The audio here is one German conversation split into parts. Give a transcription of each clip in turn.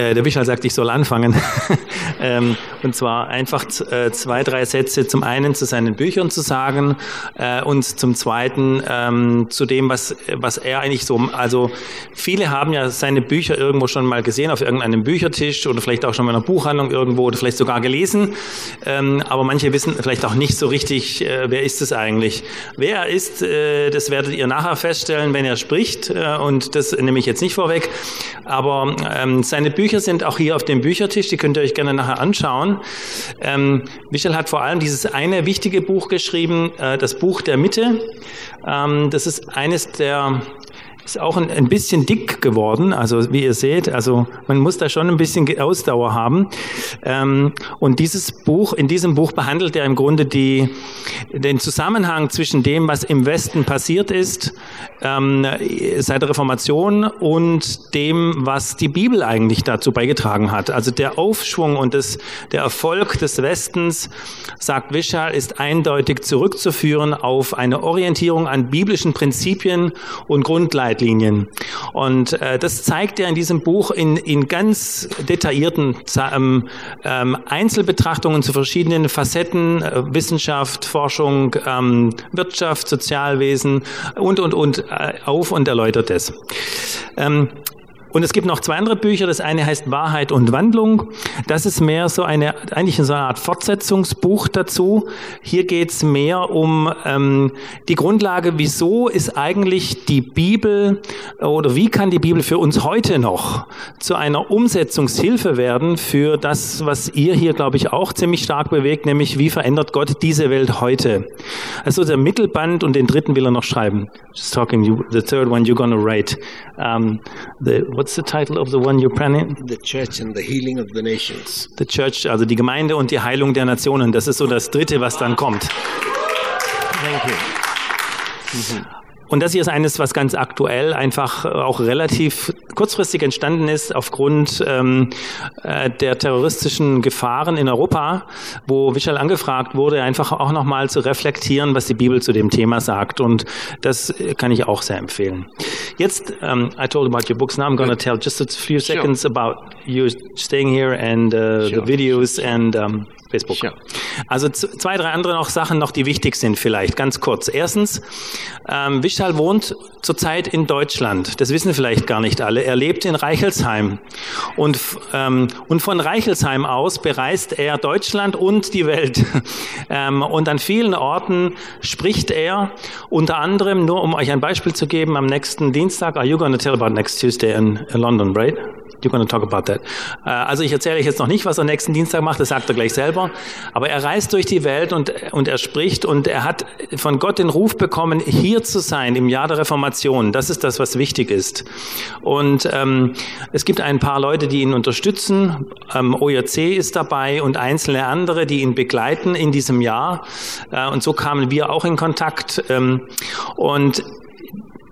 Äh, der Wischal sagt, ich soll anfangen. ähm, und zwar einfach äh, zwei, drei Sätze zum einen zu seinen Büchern zu sagen äh, und zum zweiten ähm, zu dem, was, was er eigentlich so, also viele haben ja seine Bücher irgendwo schon mal gesehen, auf irgendeinem Büchertisch oder vielleicht auch schon mal in einer Buchhandlung irgendwo oder vielleicht sogar gelesen. Ähm, aber manche wissen vielleicht auch nicht so richtig, äh, wer ist es eigentlich. Wer er ist, äh, das werdet ihr nachher feststellen, wenn er spricht. Äh, und das nehme ich jetzt nicht vorweg. Aber ähm, seine Bücher sind auch hier auf dem Büchertisch, die könnt ihr euch gerne nachher anschauen. Ähm, Michel hat vor allem dieses eine wichtige Buch geschrieben, äh, das Buch der Mitte. Ähm, das ist eines der ist auch ein, ein, bisschen dick geworden, also wie ihr seht, also man muss da schon ein bisschen Ausdauer haben. Ähm, und dieses Buch, in diesem Buch behandelt er im Grunde die, den Zusammenhang zwischen dem, was im Westen passiert ist, ähm, seit der Reformation und dem, was die Bibel eigentlich dazu beigetragen hat. Also der Aufschwung und das, der Erfolg des Westens, sagt Wischal, ist eindeutig zurückzuführen auf eine Orientierung an biblischen Prinzipien und Grundleitungen Leitlinien. Und äh, das zeigt er in diesem Buch in, in ganz detaillierten ähm, ähm, Einzelbetrachtungen zu verschiedenen Facetten, äh, Wissenschaft, Forschung, ähm, Wirtschaft, Sozialwesen und, und, und äh, auf und erläutert es. Ähm, und es gibt noch zwei andere Bücher. Das eine heißt Wahrheit und Wandlung. Das ist mehr so eine, eigentlich so eine Art Fortsetzungsbuch dazu. Hier geht es mehr um ähm, die Grundlage, wieso ist eigentlich die Bibel oder wie kann die Bibel für uns heute noch zu einer Umsetzungshilfe werden für das, was ihr hier, glaube ich, auch ziemlich stark bewegt, nämlich wie verändert Gott diese Welt heute. Also der Mittelband und den dritten will er noch schreiben. Just talking, you, the third one you're gonna write. Um, the, what's the title of the one you're planning? The Church and the Healing of the Nations. The Church, also die Gemeinde und die Heilung der Nationen. Das ist so das Dritte, was dann kommt. Thank you. Mhm. Und das hier ist eines, was ganz aktuell einfach auch relativ kurzfristig entstanden ist aufgrund ähm, äh, der terroristischen Gefahren in Europa, wo Wischal angefragt wurde, einfach auch nochmal zu reflektieren, was die Bibel zu dem Thema sagt. Und das kann ich auch sehr empfehlen. Jetzt, um, I told about your books. Now I'm going to tell just a few seconds sure. about you staying here and uh, sure. the videos and um, Facebook. Ja. Also zwei, drei andere noch Sachen noch, die wichtig sind vielleicht, ganz kurz. Erstens, ähm, Wischal wohnt zurzeit in Deutschland. Das wissen vielleicht gar nicht alle. Er lebt in Reichelsheim. Und, ähm, und von Reichelsheim aus bereist er Deutschland und die Welt. ähm, und an vielen Orten spricht er unter anderem, nur um euch ein Beispiel zu geben, am nächsten Dienstag, are you going to tell about next Tuesday in, London, right? You're going to talk about that. Äh, also ich erzähle euch jetzt noch nicht, was er nächsten Dienstag macht, das sagt er gleich selber. Aber er reist durch die Welt und, und er spricht und er hat von Gott den Ruf bekommen, hier zu sein im Jahr der Reformation. Das ist das, was wichtig ist. Und ähm, es gibt ein paar Leute, die ihn unterstützen. Ähm, OJC ist dabei und einzelne andere, die ihn begleiten in diesem Jahr. Äh, und so kamen wir auch in Kontakt. Ähm, und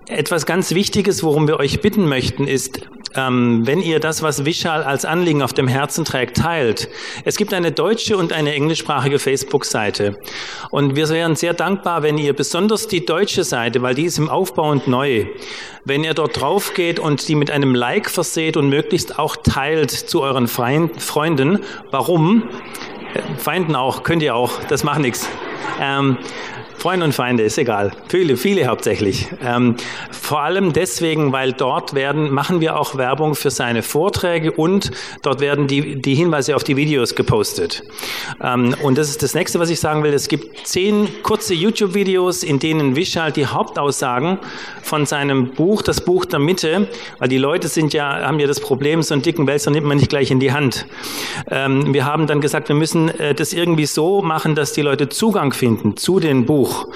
etwas ganz Wichtiges, worum wir euch bitten möchten, ist, ähm, wenn ihr das, was Vishal als Anliegen auf dem Herzen trägt, teilt. Es gibt eine deutsche und eine englischsprachige Facebook-Seite. Und wir wären sehr dankbar, wenn ihr besonders die deutsche Seite, weil die ist im Aufbau und neu, wenn ihr dort drauf geht und die mit einem Like verseht und möglichst auch teilt zu euren Freunden. Warum? Feinden auch, könnt ihr auch, das macht nichts. Ähm, Freunde und Feinde, ist egal. Viele, viele hauptsächlich. Ähm, vor allem deswegen, weil dort werden, machen wir auch Werbung für seine Vorträge und dort werden die, die Hinweise auf die Videos gepostet. Ähm, und das ist das nächste, was ich sagen will. Es gibt zehn kurze YouTube-Videos, in denen Vishal die Hauptaussagen von seinem Buch, das Buch der Mitte, weil die Leute sind ja, haben ja das Problem, so einen dicken Wälzer nimmt man nicht gleich in die Hand. Ähm, wir haben dann gesagt, wir müssen äh, das irgendwie so machen, dass die Leute Zugang finden zu dem Buch. Buch.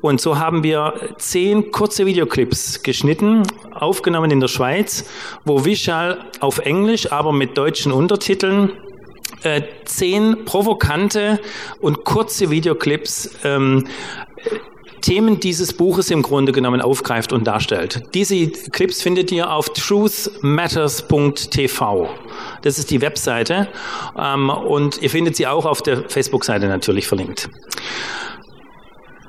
Und so haben wir zehn kurze Videoclips geschnitten, aufgenommen in der Schweiz, wo Vishal auf Englisch, aber mit deutschen Untertiteln äh, zehn provokante und kurze Videoclips ähm, Themen dieses Buches im Grunde genommen aufgreift und darstellt. Diese Clips findet ihr auf truthmatters.tv. Das ist die Webseite ähm, und ihr findet sie auch auf der Facebook-Seite natürlich verlinkt.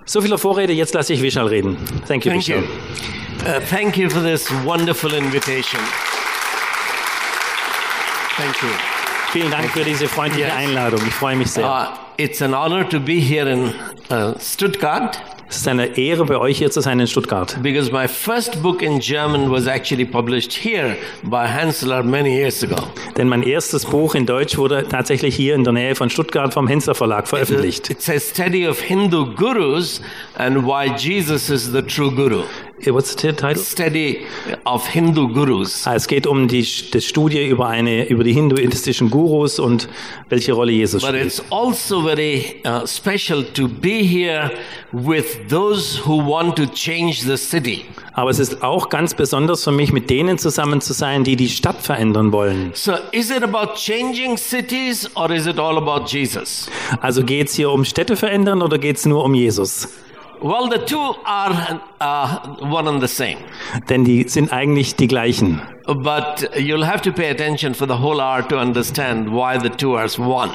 So viel Vorrede, jetzt lasse ich Vishal reden. Thank you, thank Vishal. You. Uh, thank you for this wonderful invitation. Thank you. Vielen Dank für diese freundliche Yes. Einladung. Ich freue mich sehr. Uh, it's an honor to be here in uh, Stuttgart Es ist eine Ehre, bei euch hier zu sein in Stuttgart. because my first book in German was actually published here by Hansler many years ago. Denn mein erstes Buch in Deutsch wurde tatsächlich hier in der Nähe von Stuttgart vom Hensler Verlag veröffentlicht. It's a study of Hindu gurus and why Jesus is the true guru. Eh, What's the title? Study of Hindu gurus. Ah, Es geht um die, die Studie über, eine, über die hinduistischen Gurus und welche Rolle Jesus But spielt. it's also very uh, special to be here with those who want to change the city. Aber es ist auch ganz besonders für mich, mit denen zusammen zu sein, die die Stadt verändern wollen. So, is it about changing cities or is it all about Jesus? Also geht es hier um Städte verändern oder geht es nur um Jesus? Well, the two are uh, one and the same. Denn die sind eigentlich die gleichen. But you'll have to pay attention for the whole hour to understand why the two are one.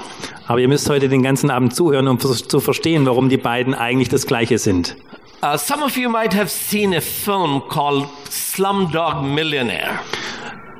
Aber ihr müsst heute den ganzen Abend zuhören, um zu verstehen, warum die beiden eigentlich das Gleiche sind. Uh, some of you might have seen a film called Slumdog Millionaire.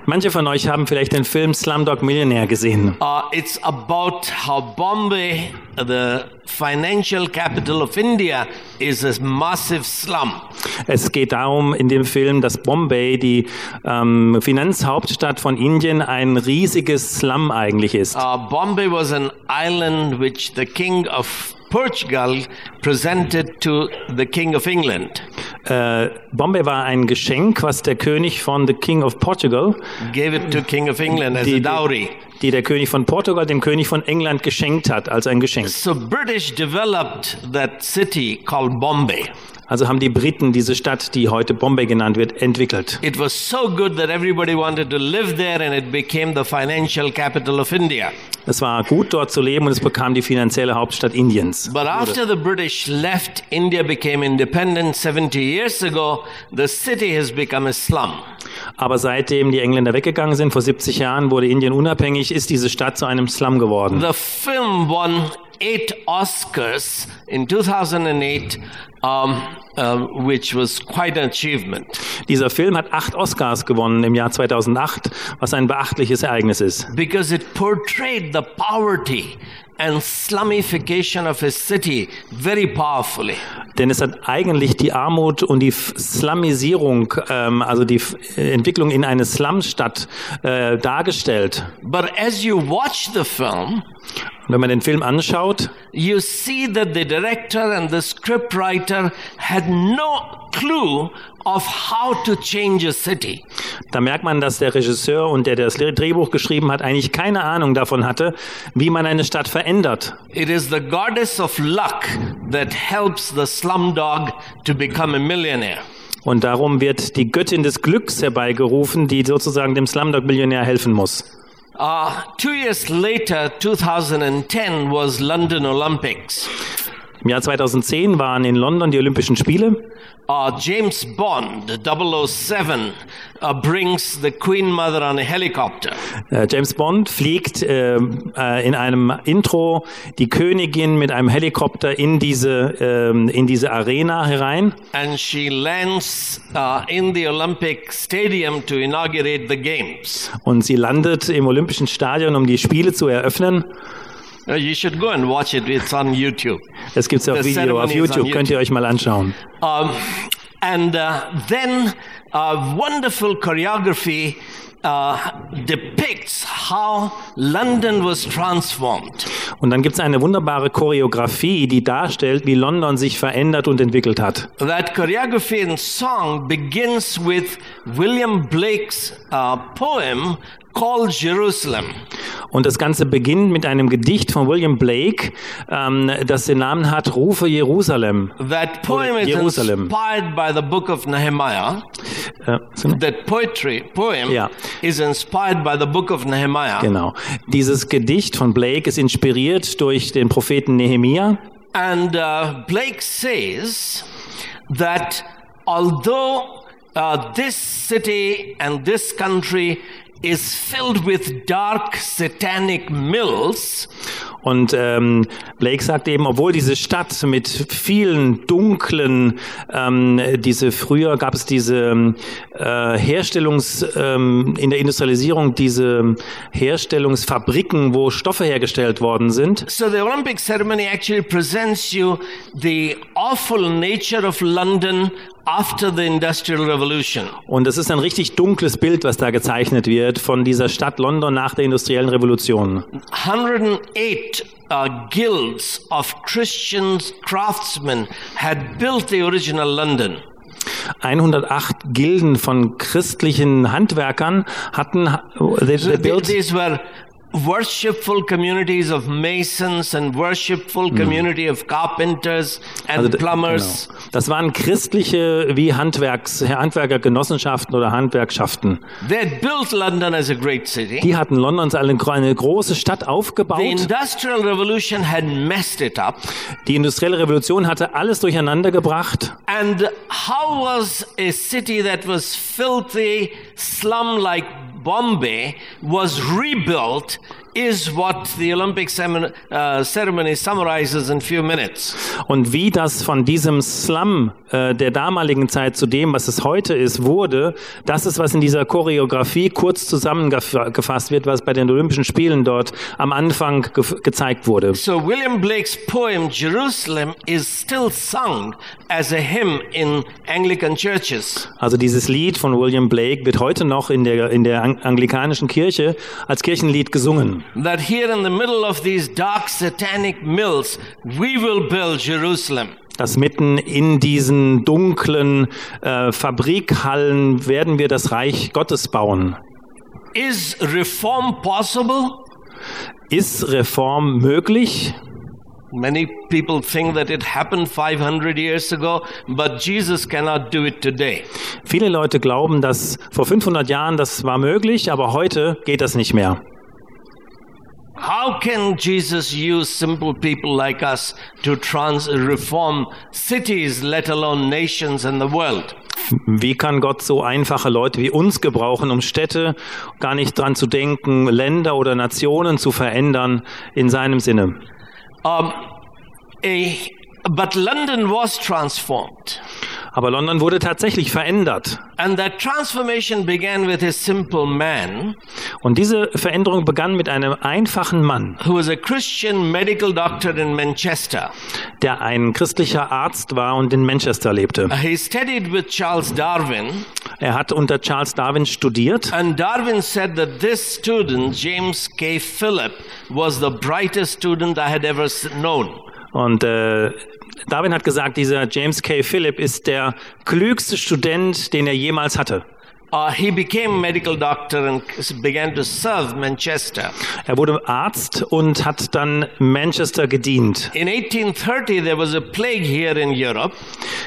Manche von euch haben vielleicht den Film Slumdog Millionär gesehen. Uh, it's about how Bombay, the financial capital of India, is a massive slum. Es geht darum in dem Film, dass Bombay, die ähm, Finanzhauptstadt von Indien, ein riesiges Slum eigentlich ist. Uh, Bombay was an island which the king of Portugal presented to the king of England. Äh, Bombay war ein Geschenk, was der König von The King of Portugal, Gave it to king of England as a dowry. die der König von Portugal dem König von England geschenkt hat, als ein Geschenk. So British developed that city called Bombay. Also haben die Briten diese Stadt, die heute Bombay genannt wird, entwickelt. It was so good that everybody wanted to live there and it became the financial capital of India. Es war gut dort zu leben und es bekam die finanzielle Hauptstadt Indiens. But after the British left, India became independent 70 years ago. The city has become a slum. Aber seitdem die Engländer weggegangen sind, vor 70 Jahren wurde Indien unabhängig, ist diese Stadt zu einem Slum geworden. The film won eight Oscars in 2008, um, um, which was quite an achievement. Dieser Film hat acht Oscars gewonnen im Jahr 2008, was ein beachtliches Ereignis ist. because it portrayed the poverty and slumification of a city very powerfully. Denn es hat eigentlich die Armut und die Slamisierung, ähm, also die Entwicklung in eine Slumstadt äh, dargestellt. But as you watch the film, wenn man den Film anschaut, you see that the director and the scriptwriter had no clue of how to change a city. da merkt man, dass der Regisseur und der, der das Drehbuch geschrieben hat, eigentlich keine Ahnung davon hatte, wie man eine Stadt verändert. It is the goddess of luck that helps the slumdog to become a millionaire. Und darum wird die Göttin des Glücks herbeigerufen, die sozusagen dem Slumdog-Millionär helfen muss. Uh, two years later, 2010, was London Olympics. Im Jahr 2010 waren in London die Olympischen Spiele. Uh, James Bond 007 uh, brings the Queen Mother on a helicopter. Äh, James Bond fliegt äh, äh, in einem Intro die Königin mit einem Helikopter in diese, ähm, in diese Arena herein. And she lands uh, in the Olympic Stadium to inaugurate the Games. Und sie landet im Olympischen Stadion, um die Spiele zu eröffnen. Uh, you should go and watch it, it's on YouTube. Das gibt's auf The Video auf on YouTube, könnt ihr euch mal anschauen. Um, and uh, then uh, wonderful choreography uh, depicts how London was transformed. Und dann gibt's eine wunderbare Choreografie, die darstellt, wie London sich verändert und entwickelt hat. That choreography and song begins with William Blake's uh, poem called Jerusalem. Und das Ganze beginnt mit einem Gedicht von William Blake, ähm, das den Namen hat Rufe Jerusalem. That poem is Jerusalem. inspired by the book of Nehemiah. Äh, That poetry poem Yeah. is inspired by the book of Nehemiah. genau. Dieses Gedicht von Blake ist inspiriert durch den Propheten Nehemia. And uh, Blake says that although uh, this city and this country is filled with dark satanic mills, Und ähm, Blake sagt eben, obwohl diese Stadt mit vielen dunklen, ähm, diese früher gab es diese äh, Herstellungs, ähm, in der Industrialisierung diese Herstellungsfabriken, wo Stoffe hergestellt worden sind. So the Olympic ceremony actually presents you the awful nature of London after the Industrial Revolution. Und es ist ein richtig dunkles Bild, was da gezeichnet wird von dieser Stadt London nach der industriellen Revolution. 108 uh, guilds of Christian craftsmen had built the original London. 108 Gilden von christlichen Handwerkern hatten they, So they th- built these were worshipful communities of masons and worshipful community of carpenters and Also plumbers. Genau. Das waren christliche wie Handwerks, Handwerkergenossenschaften oder Handwerkschaften. They had built London as a great city. Die hatten Londons eine, eine große Stadt The aufgebaut. Industrial Revolution had messed it up. Die industrielle Revolution hatte alles durcheinander gebracht. And how was a city that was filthy, slum like Bombay was rebuilt is what the Olympic uh, ceremony summarizes in few minutes. Und wie das von diesem Slum äh, der damaligen Zeit zu dem, was es heute ist, wurde, das ist, was in dieser Choreografie kurz zusammengefasst wird, was bei den Olympischen Spielen dort am Anfang ge gezeigt wurde. So William Blake's poem Jerusalem is still sung as a hymn in Anglican churches. Also dieses Lied von William Blake wird heute noch in der, in der ang- anglikanischen Kirche als Kirchenlied gesungen. That here in the middle of these dark satanic mills, we will build Jerusalem. dass mitten in diesen dunklen äh, Fabrikhallen werden wir das Reich Gottes bauen. Is reform possible? Ist Reform möglich? Many people think that it happened 500 years ago, but Jesus cannot do it today. Viele Leute glauben, dass vor 500 Jahren das war möglich, aber heute geht das nicht mehr. How can Jesus use simple people like us to trans reform cities, let alone nations and the world? Wie kann Gott so einfache Leute wie uns gebrauchen, um Städte gar nicht dran zu denken, Länder oder Nationen zu verändern in seinem Sinne? Um, a, but London was transformed. Aber London wurde tatsächlich verändert. And that transformation began with a simple man Und diese Veränderung begann mit einem einfachen Mann, who was a Christian medical doctor in Manchester. der ein christlicher Arzt war und in Manchester lebte. He studied with Charles Darwin, Er hat unter Charles Darwin studiert and Darwin said that this student, James K. Phillip, was the brightest student I had ever known. und äh, Darwin hat gesagt, dieser James K. Phillip ist der klügste Student, den er jemals hatte. Uh, he became medical doctor and began to serve Manchester. Er wurde Arzt und hat dann Manchester gedient. In 1830, there was a plague here in Europe,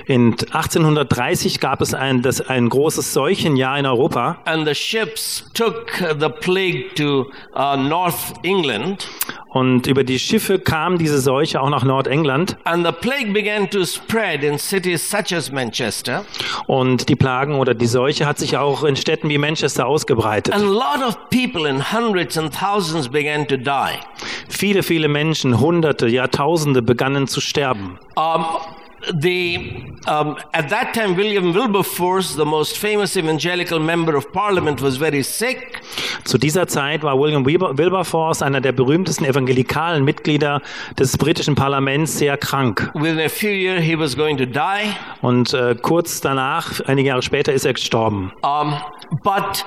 In 1830 gab es ein, das, ein großes Seuchenjahr in Europa and the ships took the plague to uh, North England. Und über die Schiffe kam diese Seuche auch nach Nordengland And the plague began to spread in cities such as Manchester. und die Plagen oder die Seuche hat sich auch in Städten wie Manchester ausgebreitet. And a lot of people in hundreds and thousands began to die. Viele, viele Menschen, Hunderte, Jahrtausende begannen zu sterben. Um, the um, at that time, William Wilberforce, the most famous evangelical member of parliament, was very sick. Zu dieser Zeit war William Wilber- Wilberforce, einer der berühmtesten evangelikalen Mitglieder des britischen Parlaments, sehr krank. Within a few years, he was going to die. Und äh, kurz danach, einige Jahre später, ist er gestorben. Um, but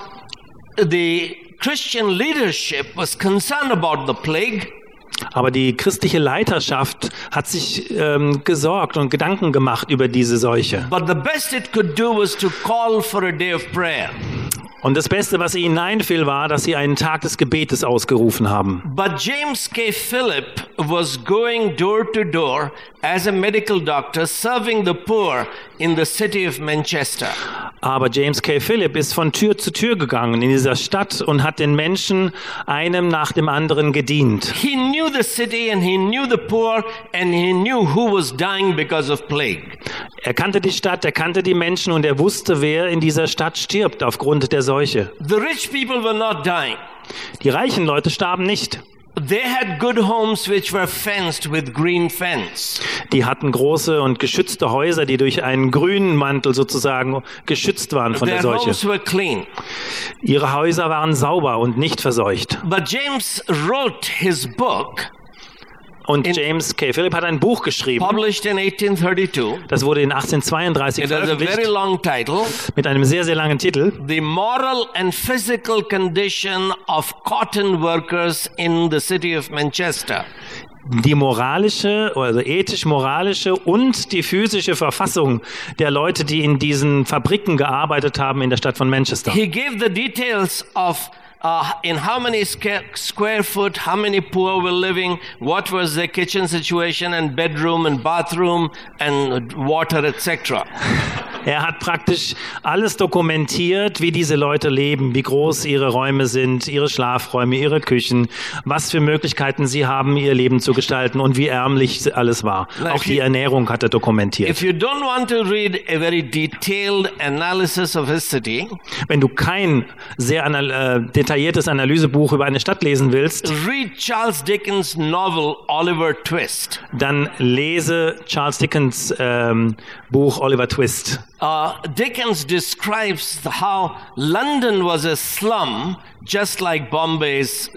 the Christian leadership was concerned about the plague. Aber die christliche Leiterschaft hat sich ähm, gesorgt und Gedanken gemacht über diese Seuche. But the best it could do was to call for a day of prayer. Und das Beste, was ihnen einfiel, war, dass sie einen Tag des Gebetes ausgerufen haben. But James K. Phillip was going door to door as a medical doctor serving the poor in the city of Manchester. Aber James K. Phillip ist von Tür zu Tür gegangen in dieser Stadt und hat den Menschen einem nach dem anderen gedient. He knew the city and he knew the poor and he knew who was dying because of plague. Er kannte die Stadt, er kannte die Menschen und er wusste, wer in dieser Stadt stirbt aufgrund der Seuche. The rich people were not dying. Die reichen Leute starben nicht. They had good homes which were fenced with green fence. Die hatten große und geschützte Häuser, die durch einen grünen Mantel sozusagen geschützt waren von der Their Seuche. homes were clean. Ihre Häuser waren sauber und nicht verseucht. But James wrote his book, Und In- James K. Philip hat ein Buch geschrieben. published in 1832. Das wurde in 1832 It has a very veröffentlicht long title mit einem sehr, sehr langen Titel. The Moral and Physical Condition of Cotton Workers in the City of Manchester. Die moralische, also ethisch-moralische und die physische Verfassung der Leute, die in diesen Fabriken gearbeitet haben in der Stadt von Manchester. He gave the details of uh, in how many square foot, how many poor were living, what was their kitchen situation and bedroom and bathroom and water, etc. Er hat praktisch alles dokumentiert, wie diese Leute leben, wie groß ihre Räume sind, ihre Schlafräume, ihre Küchen, was für Möglichkeiten sie haben, ihr Leben zu gestalten und wie ärmlich alles war. Na, Auch die if- Ernährung hat er dokumentiert. If you don't want to read a very detailed analysis of his city, Wenn du kein sehr äh, detailliertes Analysebuch über eine Stadt lesen willst, read Charles Dickens' novel Oliver Twist. dann lese Charles Dickens ähm, Buch Oliver Twist. Uh, Dickens describes how London was a slum, just like Bombay is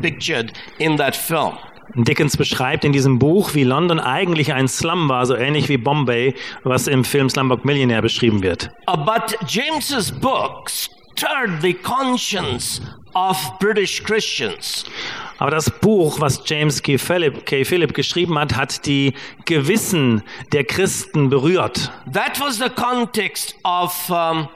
pictured in that film. Dickens beschreibt in diesem Buch, wie London eigentlich ein Slum war, so ähnlich wie Bombay, was im Film Slumdog Millionaire beschrieben wird. Uh, but James's book stirred the conscience of British Christians. Aber das Buch, was James K. Phillip, K. Phillip geschrieben hat, hat die Gewissen der Christen berührt. That was the context of um,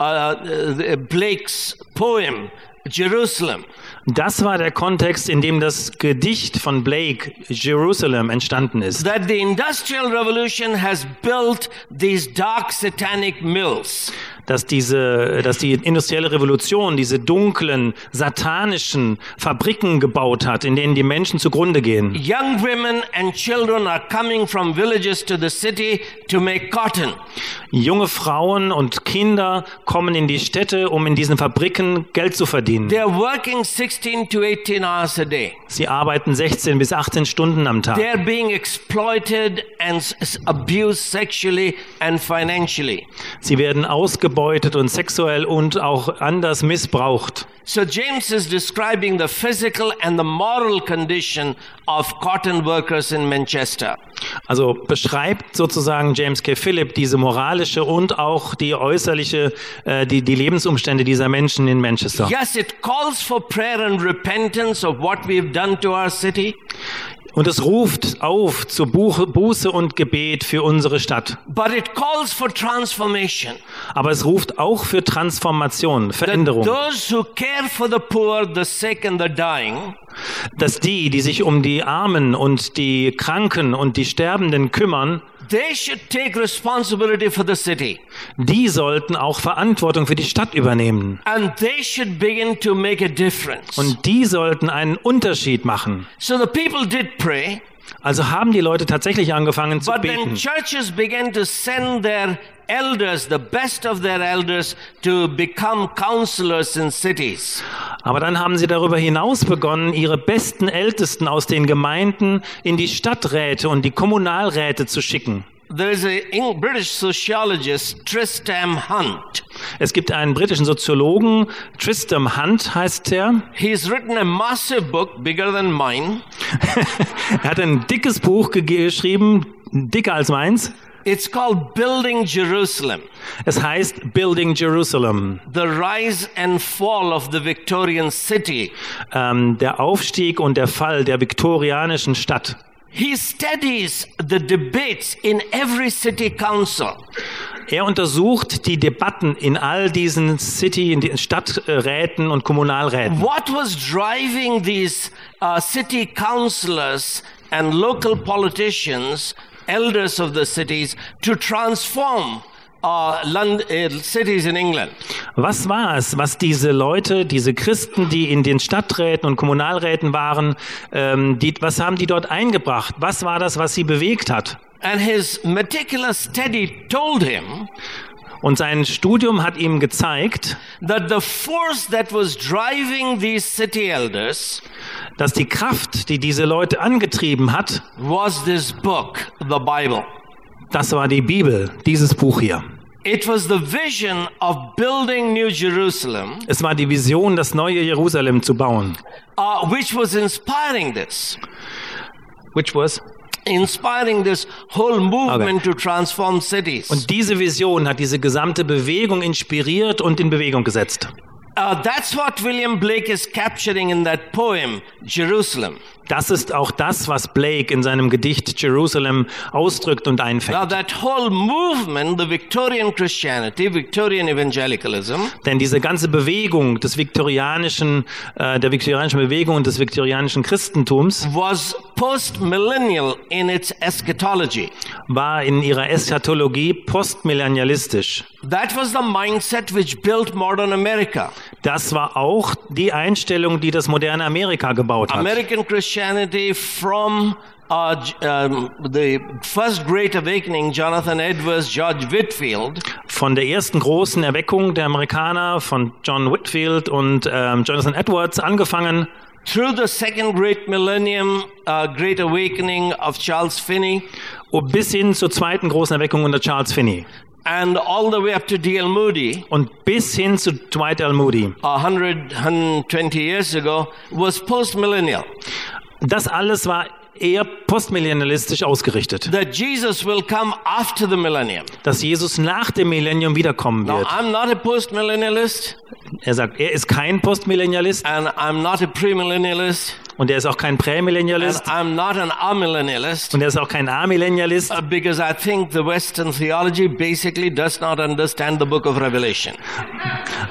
uh, uh, Blake's poem, Jerusalem. Das war der Kontext, in dem das Gedicht von Blake, Jerusalem, entstanden ist. That the Industrial Revolution has built these dark satanic mills. Dass diese, dass die industrielle Revolution diese dunklen, satanischen Fabriken gebaut hat, in denen die Menschen zugrunde gehen. Young women and children are coming from villages to the city to make cotton. Junge Frauen und Kinder kommen in die Städte, um in diesen Fabriken Geld zu verdienen. They're working 16 to 18 hours a day. Sie arbeiten 16 bis 18 Stunden am Tag. They're being exploited and abused sexually and financially. Sie werden ausgebeutet und sexuell und auch anders missbraucht. So James is describing the physical and the moral condition of cotton workers in Manchester. Also beschreibt sozusagen James K. Phillip diese moralische und auch die äußerliche, äh, die, die Lebensumstände dieser Menschen in Manchester. Yes, it calls for prayer and repentance of what we've done to our city. Und es ruft auf zu Buch, Buße und Gebet für unsere Stadt. But it calls for transformation. Aber es ruft auch für Transformation, Veränderung. those who care for the poor, the sick, and the dying Dass die, die sich um die Armen und die Kranken und die Sterbenden kümmern, they should take responsibility for the city. die sollten auch Verantwortung für die Stadt übernehmen. And they should begin to make a difference. Und die sollten einen Unterschied machen. so the people did pray, Also haben die Leute tatsächlich angefangen zu but then beten. churches began to send their elders, the best of their elders, to become counselors in cities. Aber dann haben sie darüber hinaus begonnen, ihre besten Ältesten aus den Gemeinden in die Stadträte und die Kommunalräte zu schicken. There is a British sociologist, Tristram Hunt. Es gibt einen britischen Soziologen, Tristram Hunt heißt er. He's written a massive book, bigger than mine. Er hat ein dickes Buch ge- geschrieben, dicker als meins. It's called Building Jerusalem Es heißt Building Jerusalem. The Rise and Fall of the Victorian City. Ähm, der Aufstieg und der Fall der viktorianischen Stadt. He studies the debates in every city council. Er untersucht die Debatten in all diesen City, in den Stadträten und Kommunalräten. What was driving these uh, city councillors and local politicians, elders of the cities, to transform uh, Lond- uh, cities in England? Was war es, was diese Leute, diese Christen, die in den Stadträten und Kommunalräten waren, ähm, die, was haben die dort eingebracht? Was war das, was sie bewegt hat? And his meticulous study told him Und sein Studium hat ihm gezeigt, that the force that was driving these city elders dass die Kraft, die diese Leute angetrieben hat, was this book, the Bible. das war die Bibel, dieses Buch hier. It was the vision of building New Jerusalem, Es war die Vision, das neue Jerusalem zu bauen. uh, which was inspiring this, Which was? Inspiring this whole movement to transform cities. Und diese Vision hat diese gesamte Bewegung inspiriert und in Bewegung gesetzt. Uh, that's what William Blake is capturing in that poem, Jerusalem. Das ist auch das, was Blake in seinem Gedicht Jerusalem ausdrückt und Now, einfängt. that whole movement, the Victorian Christianity, Victorian evangelicalism, Denn diese ganze Bewegung des viktorianischen, äh, der viktorianischen Bewegung und des viktorianischen Christentums was post-millennial in its eschatology. war in ihrer Eschatologie postmillennialistisch. That was the mindset which built modern America. Das war auch die Einstellung, die das moderne Amerika gebaut hat. American Christianity from uh, um, the first great awakening, Jonathan Edwards, George Whitfield, Von der ersten großen Erweckung der Amerikaner von John Whitfield und ähm, Jonathan Edwards angefangen, through the second great millennium, uh, great awakening of Charles Finney, und bis hin zur zweiten großen Erweckung unter Charles Finney and all the way up to D.L. Moody, und bis hin zu Dwight L. Moody. a 100, 120 years ago, was post-millennial. Das alles war eher postmillennialistisch ausgerichtet, That Jesus will come after the millennium. dass Jesus nach dem Millennium wiederkommen Now, wird. I'm not a post-millennialist, Er sagt, er ist kein Postmillennialist. And I'm not a premillennialist, und er ist auch kein and Prämillennialist I'm not an amillennialist. und er ist auch kein Amillennialist, Uh, because I think the Western theology basically does not understand the book of Revelation.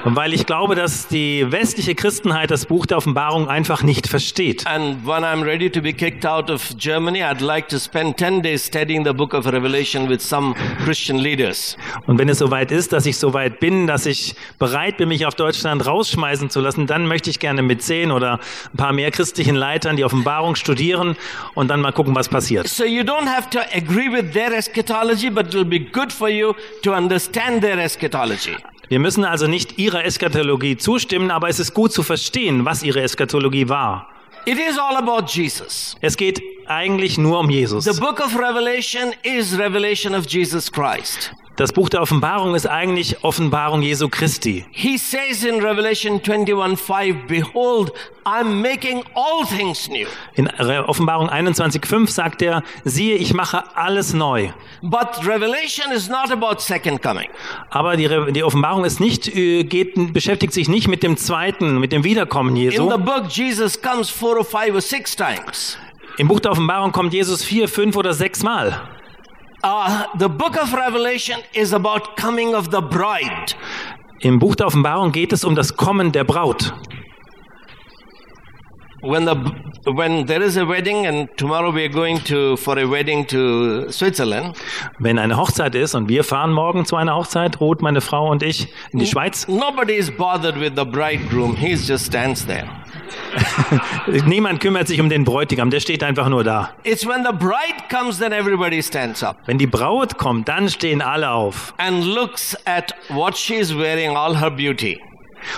weil ich glaube, dass die westliche Christenheit das Buch der Offenbarung einfach nicht versteht. And when I'm ready to be kicked out of Germany, I'd like to spend 10 days studying the book of Revelation with some Christian leaders. Und wenn es soweit ist, dass ich soweit bin, dass ich bereit bin, mich auf Deutschland rausschmeißen zu lassen, dann möchte ich gerne mit zehn oder ein paar mehr christlichen Leitern die Offenbarung studieren und dann mal gucken, was passiert. So you don't have to agree with their eschatology, but it will be good for you to understand their eschatology. Wir müssen also nicht ihrer Eschatologie zustimmen, aber es ist gut zu verstehen, was ihre Eschatologie war. It is all about Jesus. Es geht eigentlich nur um Jesus. The book of Revelation is revelation of Jesus Christ. Das Buch der Offenbarung ist eigentlich Offenbarung Jesu Christi. He says in Revelation 21:5, Behold, I'm making all things new. In Offenbarung 21.5 sagt er, siehe, ich mache alles neu. But Revelation is not about second coming. Aber die, Re- die Offenbarung ist nicht, äh, geht, beschäftigt sich nicht mit dem zweiten, mit dem Wiederkommen In Jesu. the book, Jesus comes four or five or six times. Im Buch der Offenbarung kommt Jesus vier, fünf oder sechs Mal. Uh, the book of Revelation is about coming of the bride. Im Buch der Offenbarung geht es um das Kommen der Braut. When the when there is a wedding, and tomorrow we are going to for a wedding to Switzerland. Wenn eine Hochzeit ist und wir fahren morgen zu einer Hochzeit, Ruth, meine Frau und ich, in die Schweiz, Nobody is bothered with the bridegroom. He just stands there. niemand kümmert sich um den Bräutigam, der steht einfach nur da. It's when the bride comes, then everybody stands up Wenn die Braut kommt, dann stehen alle auf and looks at what she's wearing, all her beauty.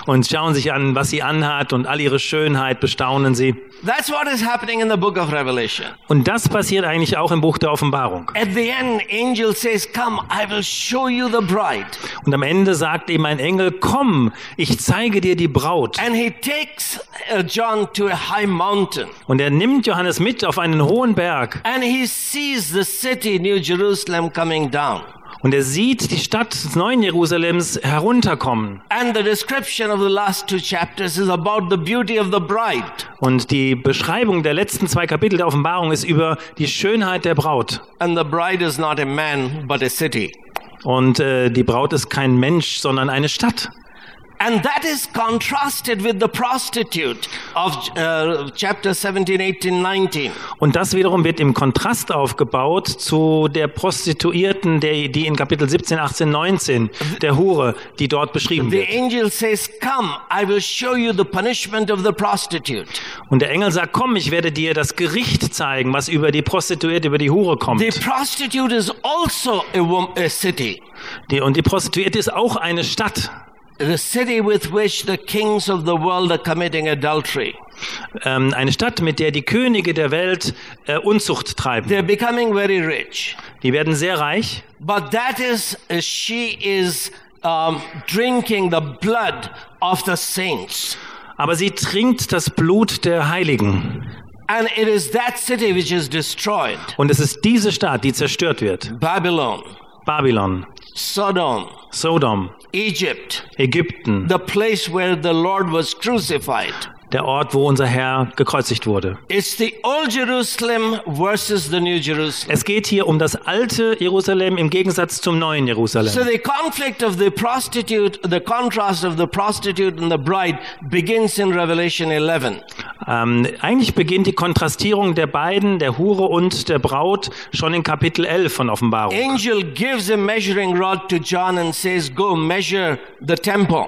Und schauen sich an, was sie anhat und all ihre Schönheit bestaunen sie. That's what is happening in the book of Revelation. Und das passiert eigentlich auch im Buch der Offenbarung. At the end, angel says, "Come, I will show you the bride." Und am Ende sagt ihm ein Engel, komm, ich zeige dir die Braut. And he takes uh, John to a high mountain, Und er nimmt Johannes mit auf einen hohen Berg and he sees the city, New Jerusalem, coming down. Und er sieht die Stadt des neuen Jerusalems herunterkommen. And the description of the last two chapters is about the beauty of the bride. Und die Beschreibung der letzten zwei Kapitel der Offenbarung ist über die Schönheit der Braut. And the bride is not a man, but a city. Und äh, die Braut ist kein Mensch, sondern eine Stadt. And that is contrasted with the prostitute of uh, chapter 17, 18, 19. Und das wiederum wird im Kontrast aufgebaut zu der Prostituierten, der, die in Kapitel 17, 18, 19, der Hure, die dort beschrieben The wird. angel says, Come, I will show you the punishment of the prostitute. Und der Engel sagt, komm, ich werde dir das Gericht zeigen, was über die Prostituierte, über die Hure kommt. The prostitute is also a, a city, Die, und die Prostituierte ist auch eine Stadt. The city with which the kings of the world are committing adultery. Ähm, eine Stadt, mit der die Könige der Welt äh, Unzucht treiben. They're becoming very rich. Die werden sehr reich. But that is, uh, she is um, drinking the blood of the saints. Aber sie trinkt das Blut der Heiligen. And it is that city which is destroyed. Und es ist diese Stadt, die zerstört wird. Babylon, Babylon, Sodom, Sodom, Egypt, Ägypten, the place where the Lord was crucified. Der Ort, wo unser Herr gekreuzigt wurde. It's the old Jerusalem versus the new Jerusalem. Es geht hier um das alte Jerusalem im Gegensatz zum neuen So Jerusalem. the conflict of the prostitute, the contrast of the prostitute and the bride begins in Revelation 11. Ähm, eigentlich beginnt die Kontrastierung der beiden, der Hure und der Braut, schon in Kapitel 11 von Offenbarung. Angel gives a measuring rod to John and says, Go measure the temple.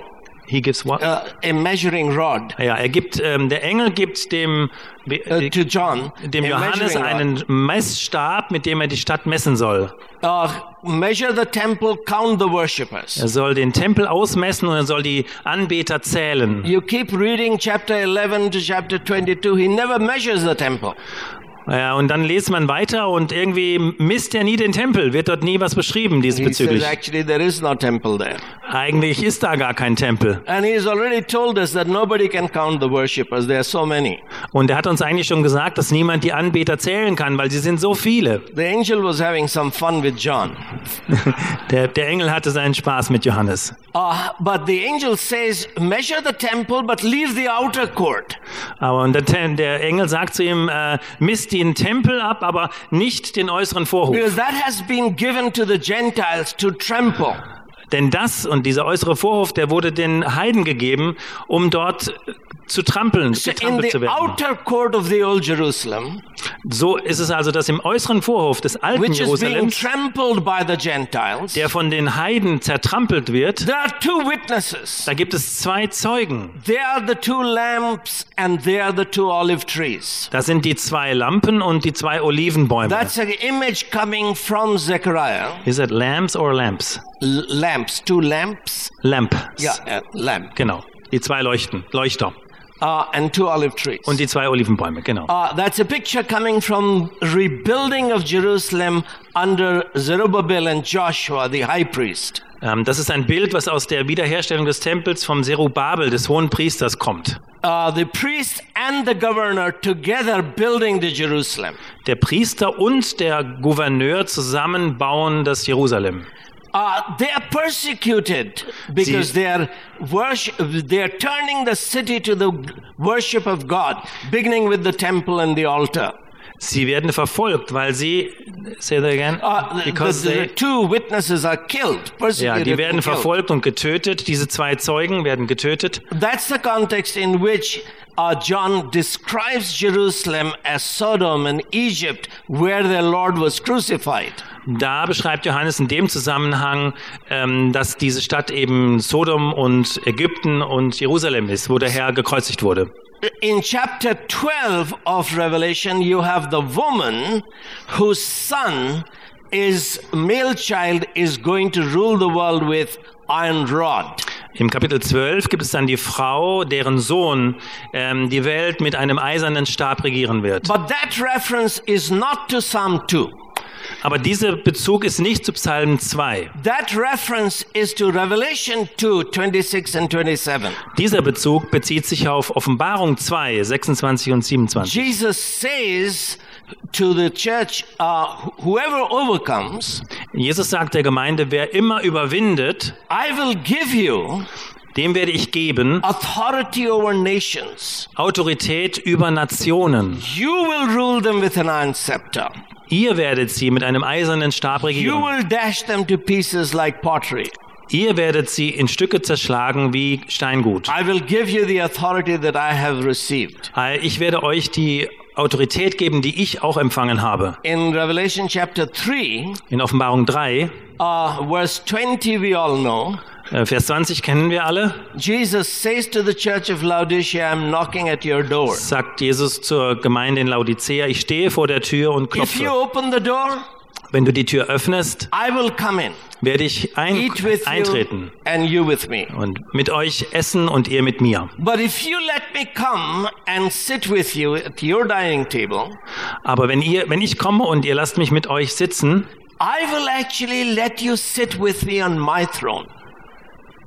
He gives what? Uh, a measuring rod Ja, er gibt, ähm, der Engel gibt dem, uh, to John. dem a Johannes einen Messstab, mit dem er die Stadt messen soll. Uh, measure the temple, count the worshippers. Er soll den Tempel ausmessen und er soll die Anbeter zählen. You keep reading chapter 11 to chapter 22, he never measures the temple. Ja, und dann liest man weiter und irgendwie misst er nie den Tempel, wird dort nie was beschrieben says, diesbezüglich. is no. Eigentlich ist da gar kein Tempel. So. Und er hat uns eigentlich schon gesagt, dass niemand die Anbeter zählen kann, weil sie sind so viele. The angel was having some fun with John. Der, der Engel hatte seinen Spaß mit Johannes. Uh, but the angel says, measure the temple, but leave the outer court. Aber und der, der Engel sagt zu ihm, äh, misst den Tempel ab, aber nicht den äußeren Vorhof. Because that has been given to the Gentiles to trample. Denn das und dieser äußere Vorhof, der wurde den Heiden gegeben, um dort zu trampeln, So in getrampelt the zu werden. So ist es also, dass im äußeren Vorhof des alten Jerusalems, Gentiles, der von den Heiden zertrampelt wird, da gibt es zwei Zeugen. They are the two lamps and they are the two olive trees. Das sind die zwei Lampen und die zwei Olivenbäume. That's an image coming from Zechariah. Is it lamps or lamps? Lamps, two lamps. Lamp. Yeah, uh, lamp. Genau. Die zwei Leuchten, Leuchter. Uh, and two olive trees. Und die zwei Olivenbäume, genau. Uh, that's a picture coming from rebuilding of Jerusalem under Zerubbabel and Joshua, the high priest. Ähm, das ist ein Bild, was aus der Wiederherstellung des Tempels vom Zerubabel, des hohen Priesters, kommt. Uh, the priest and the governor together building the Jerusalem. Der Priester und der Gouverneur zusammen bauen das Jerusalem. Uh, they are persecuted because Sie- they are worship, they are turning the city to the worship of God, beginning with the temple and the altar. Sie werden verfolgt, weil sie, say that again, Uh, because the- the they, two witnesses are killed, ja, die werden verfolgt und getötet. Diese zwei Zeugen werden getötet. That's the context in which uh, John describes Jerusalem as Sodom and Egypt, where their Lord was crucified. Da beschreibt Johannes in dem Zusammenhang, ähm, dass diese Stadt eben Sodom und Ägypten und Jerusalem ist, wo der Herr gekreuzigt wurde. In chapter 12 of Revelation, you have the woman whose son is male child is going to rule the world with iron rod. Im Kapitel 12 gibt es dann die Frau, deren Sohn ähm, die Welt mit einem eisernen Stab regieren wird. But that reference is not to Psalm 2. Aber dieser Bezug ist nicht zu Psalm 2. That reference is to Revelation 2, 26 and 27. Dieser Bezug bezieht sich auf Offenbarung 2, 26 und 27. Jesus says to the church, uh, whoever overcomes, Jesus sagt der Gemeinde, wer immer überwindet, I will give you dem werde ich geben authority over nations. Autorität über Nationen. You will rule them with an iron scepter. Ihr werdet sie mit einem eisernen Stab You regieren. will dash them to pieces like pottery. Ihr werdet sie in Stücke zerschlagen wie Steingut. I will give you the authority that I have received. Ich werde euch die Autorität geben, die ich auch empfangen habe. In Revelation chapter 3, In Offenbarung 3, uh, verse 20, we all know, äh, Vers 20 kennen wir alle, Jesus says to the church of Laodicea, I'm knocking at your door. sagt Jesus zur Gemeinde in Laodicea, ich stehe vor der Tür und If you klopfe. open the door, Wenn du die Tür öffnest, I will come in, werde ich ein eintreten und mit euch essen und ihr mit mir. But if you let me come and sit with you at your dining table, Aber wenn ihr, wenn ich komme und ihr lasst mich mit euch sitzen, I will actually let you sit with me on my throne.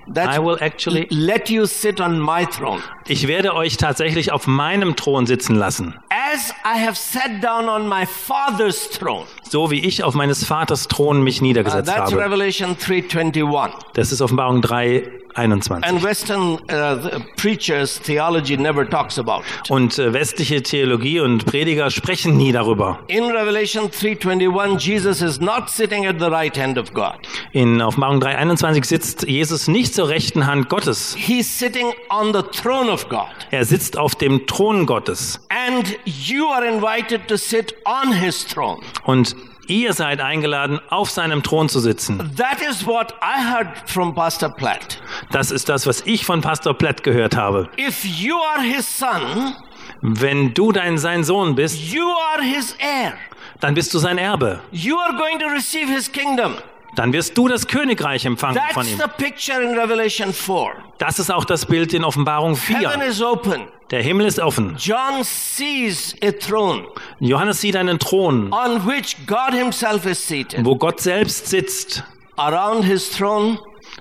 I will actually, let you sit on my throne. ich werde euch tatsächlich auf meinem Thron sitzen lassen, As I have sat down on my father's throne. so wie ich auf meines Vaters Thron mich Uh, niedergesetzt that's habe. Revelation 3:21. Das ist Offenbarung 3, 21. And Western uh, preachers theology never talks about it. Und äh, westliche Theologie und Prediger sprechen nie darüber. In Revelation 3:21, Jesus is not sitting at the right hand of God. In Offenbarung 3, 21 sitzt Jesus nicht zur rechten Hand Gottes. He's sitting on the throne of God. Er sitzt auf dem Thron Gottes. And you are invited to sit on his throne. Und ihr seid eingeladen, auf seinem Thron zu sitzen. That is what I heard from Pastor Platt. Das ist das, was ich von Pastor Platt gehört habe. If you are his son, Wenn du dein sein Sohn bist, you are his heir. dann bist du sein Erbe. You are going to receive his kingdom. Dann wirst du das Königreich empfangen von That's ihm. the picture in Revelation 4. Das ist auch das Bild in Offenbarung Heaven 4. is open. Der Himmel ist offen. John sees a throne Johannes sieht einen Thron, on which God himself is seated. wo Gott selbst sitzt. Around his throne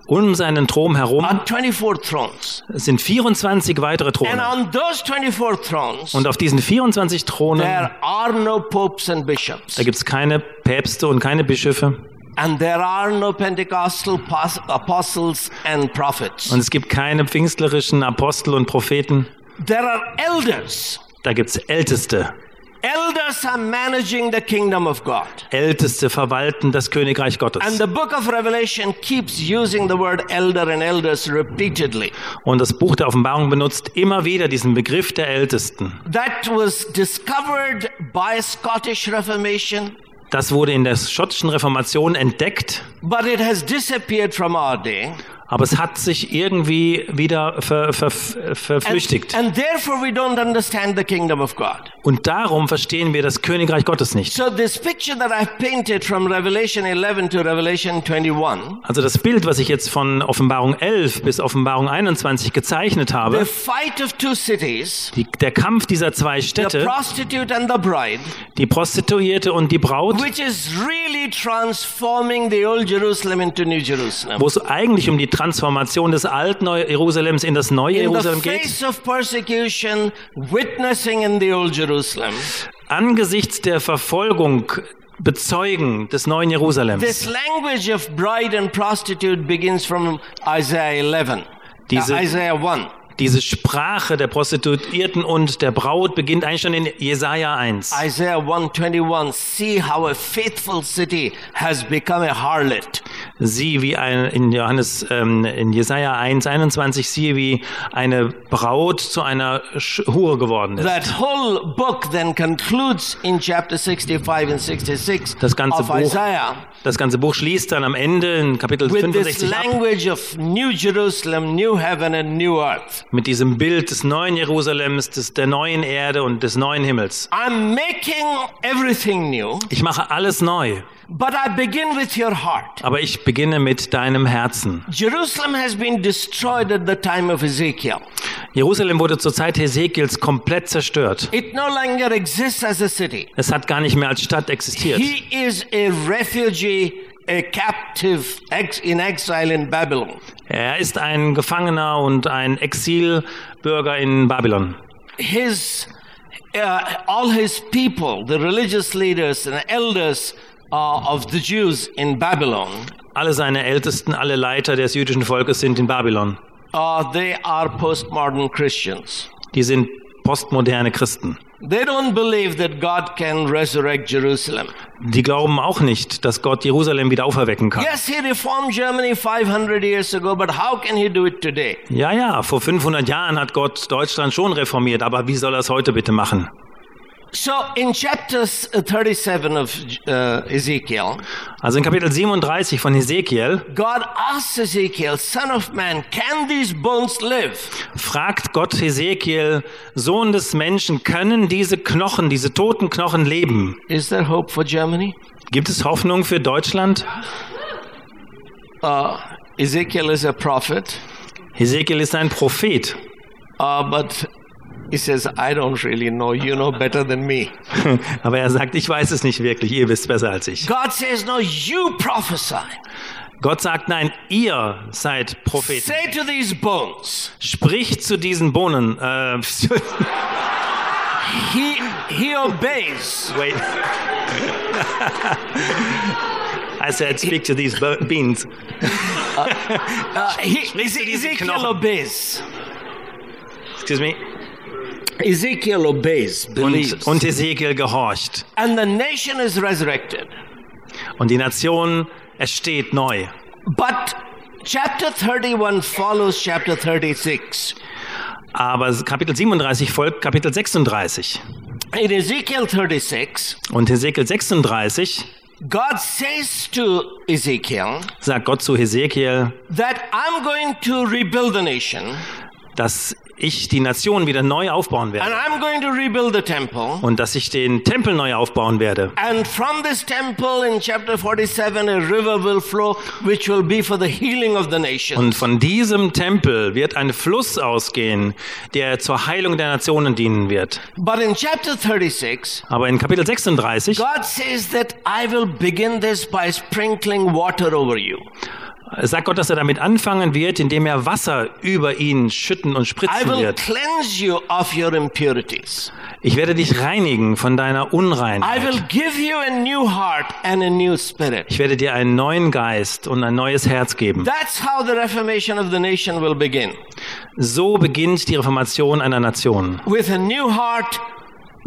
Um seinen Thron herum are 24 thrones. sind 24 weitere And Throne. on those 24 thrones, Und auf diesen 24 Thronen, there are no popes and bishops. da gibt es keine Päpste und keine Bischöfe. And there are no Pentecostal pos- apostles and prophets. Und es gibt keine pfingstlerischen Apostel und Propheten. There are elders. Da gibt es Älteste. Elders are managing the kingdom of God. Älteste verwalten das Königreich And Gottes. the book of Revelation keeps using the word elder and elders repeatedly. Und das Buch der Offenbarung benutzt immer wieder diesen Begriff der Ältesten. That was discovered by Scottish Reformation, Das wurde in der schottischen Reformation entdeckt, but it has disappeared from our day. Aber es hat sich irgendwie wieder ver, ver, verflüchtigt. And, and therefore we don't understand the kingdom of God. Und darum verstehen wir das Königreich Gottes nicht. So this picture that I've painted from Revelation 11 to Revelation 21, Also das Bild, was ich jetzt von Offenbarung 11 bis Offenbarung 21 gezeichnet the habe, fight of two cities, die, der Kampf dieser zwei the Städte, prostitute and the bride, die Prostituierte und die Braut, which is really transforming the old Jerusalem into New Jerusalem. wo es eigentlich um die Transformation des alten Jerusalems in das neue In the Jerusalem geht, angesichts der Verfolgung bezeugen des neuen Jerusalems. this language of bride and prostitute begins from Isaiah 11, uh, Diese- Isaiah 1. Diese Sprache der Prostituierten und der Braut beginnt eigentlich schon in Jesaja 1. Isaiah 121, see how a faithful city has become a harlot. Sie wie ein, in Johannes, ähm, in Jesaja 1, 21, siehe wie eine Braut zu einer Hure geworden ist. That whole book then concludes in chapter 65 and 66 Das ganze of Buch, Isaiah das ganze Buch schließt dann am Ende in Kapitel with this 65 ab language of New Jerusalem, New Heaven and New Earth. mit diesem Bild des neuen Jerusalems, des, der neuen Erde und des neuen Himmels. I'm making everything new, Ich mache alles neu, but I begin with your heart. aber ich beginne mit deinem Herzen. Jerusalem has been destroyed at the time of Ezekiel. Jerusalem wurde zur Zeit Hesekiels komplett zerstört. It no longer exists as a city. Es hat gar nicht mehr als Stadt existiert. He is a refugee, a captive in exile in Babylon. Er ist ein Gefangener und ein Exilbürger in Babylon. His, uh, all his people, the religious leaders and elders of the Jews in Babylon, Alle seine Ältesten, alle Leiter des jüdischen Volkes sind in Babylon. uh, they are postmodern Christians. Die sind postmoderne Christen. They don't believe that God can resurrect Jerusalem. Die glauben auch nicht, dass Gott Jerusalem wieder auferwecken kann. Yes, he reformed Germany 500 years ago, but how can he do it today? Ja, ja, vor 500 Jahren hat Gott Deutschland schon reformiert, aber wie soll er es heute bitte machen? So in chapter 37 of uh, Ezekiel, Also in Kapitel 37 von Hesekiel God asks Ezekiel, Son of man, can these bones live? fragt Gott Hesekiel, Sohn des Menschen, können diese Knochen, diese toten Knochen leben? Is there hope for Germany? Gibt es Hoffnung für Deutschland? Uh, Ezekiel is a prophet, Hesekiel ist ein Prophet, uh, but he says, I don't really know. You know better than me. aber er sagt, ich weiß es nicht wirklich, ihr wisst besser als ich. God says, No, you prophesy. Gott sagt, nein, ihr seid Propheten. Say to these bones, Spricht zu diesen Bohnen. Äh, He, he obeys. wait. I said, speak to these beans. Uh, he, du diese Ezekiel obeys. Excuse me. Ezekiel obeys, believes. Und, und Hesekiel gehorcht. and the nation is resurrected. Und die Nation ersteht neu. But chapter 31 follows chapter 36. Aber Kapitel 37 folgt Kapitel 36. In Ezekiel 36, Und Hesekiel 36 God says to Ezekiel sagt Gott zu Hesekiel, that I'm going to rebuild the nation dass ich die Nation wieder neu aufbauen and werde. I'm going to rebuild the temple. Und dass ich den Tempel neu aufbauen werde. And from this temple in chapter 47, a river will flow, which will be for the healing of the nation. Und von diesem Tempel wird ein Fluss ausgehen, der zur Heilung der Nationen dienen wird. But in chapter 36, Aber in Kapitel 36 God says that I will begin this by sprinkling water over you. Sagt Gott, dass er damit anfangen wird, indem er Wasser über ihn schütten und I spritzen will wird. cleanse you of your impurities. Ich werde dich reinigen von deiner I will Unreinheit. give you a new heart and a new spirit. Ich werde dir einen neuen Geist und ein neues Herz geben. That's how the reformation of the nation will begin. So beginnt die Reformation einer Nation. With a new heart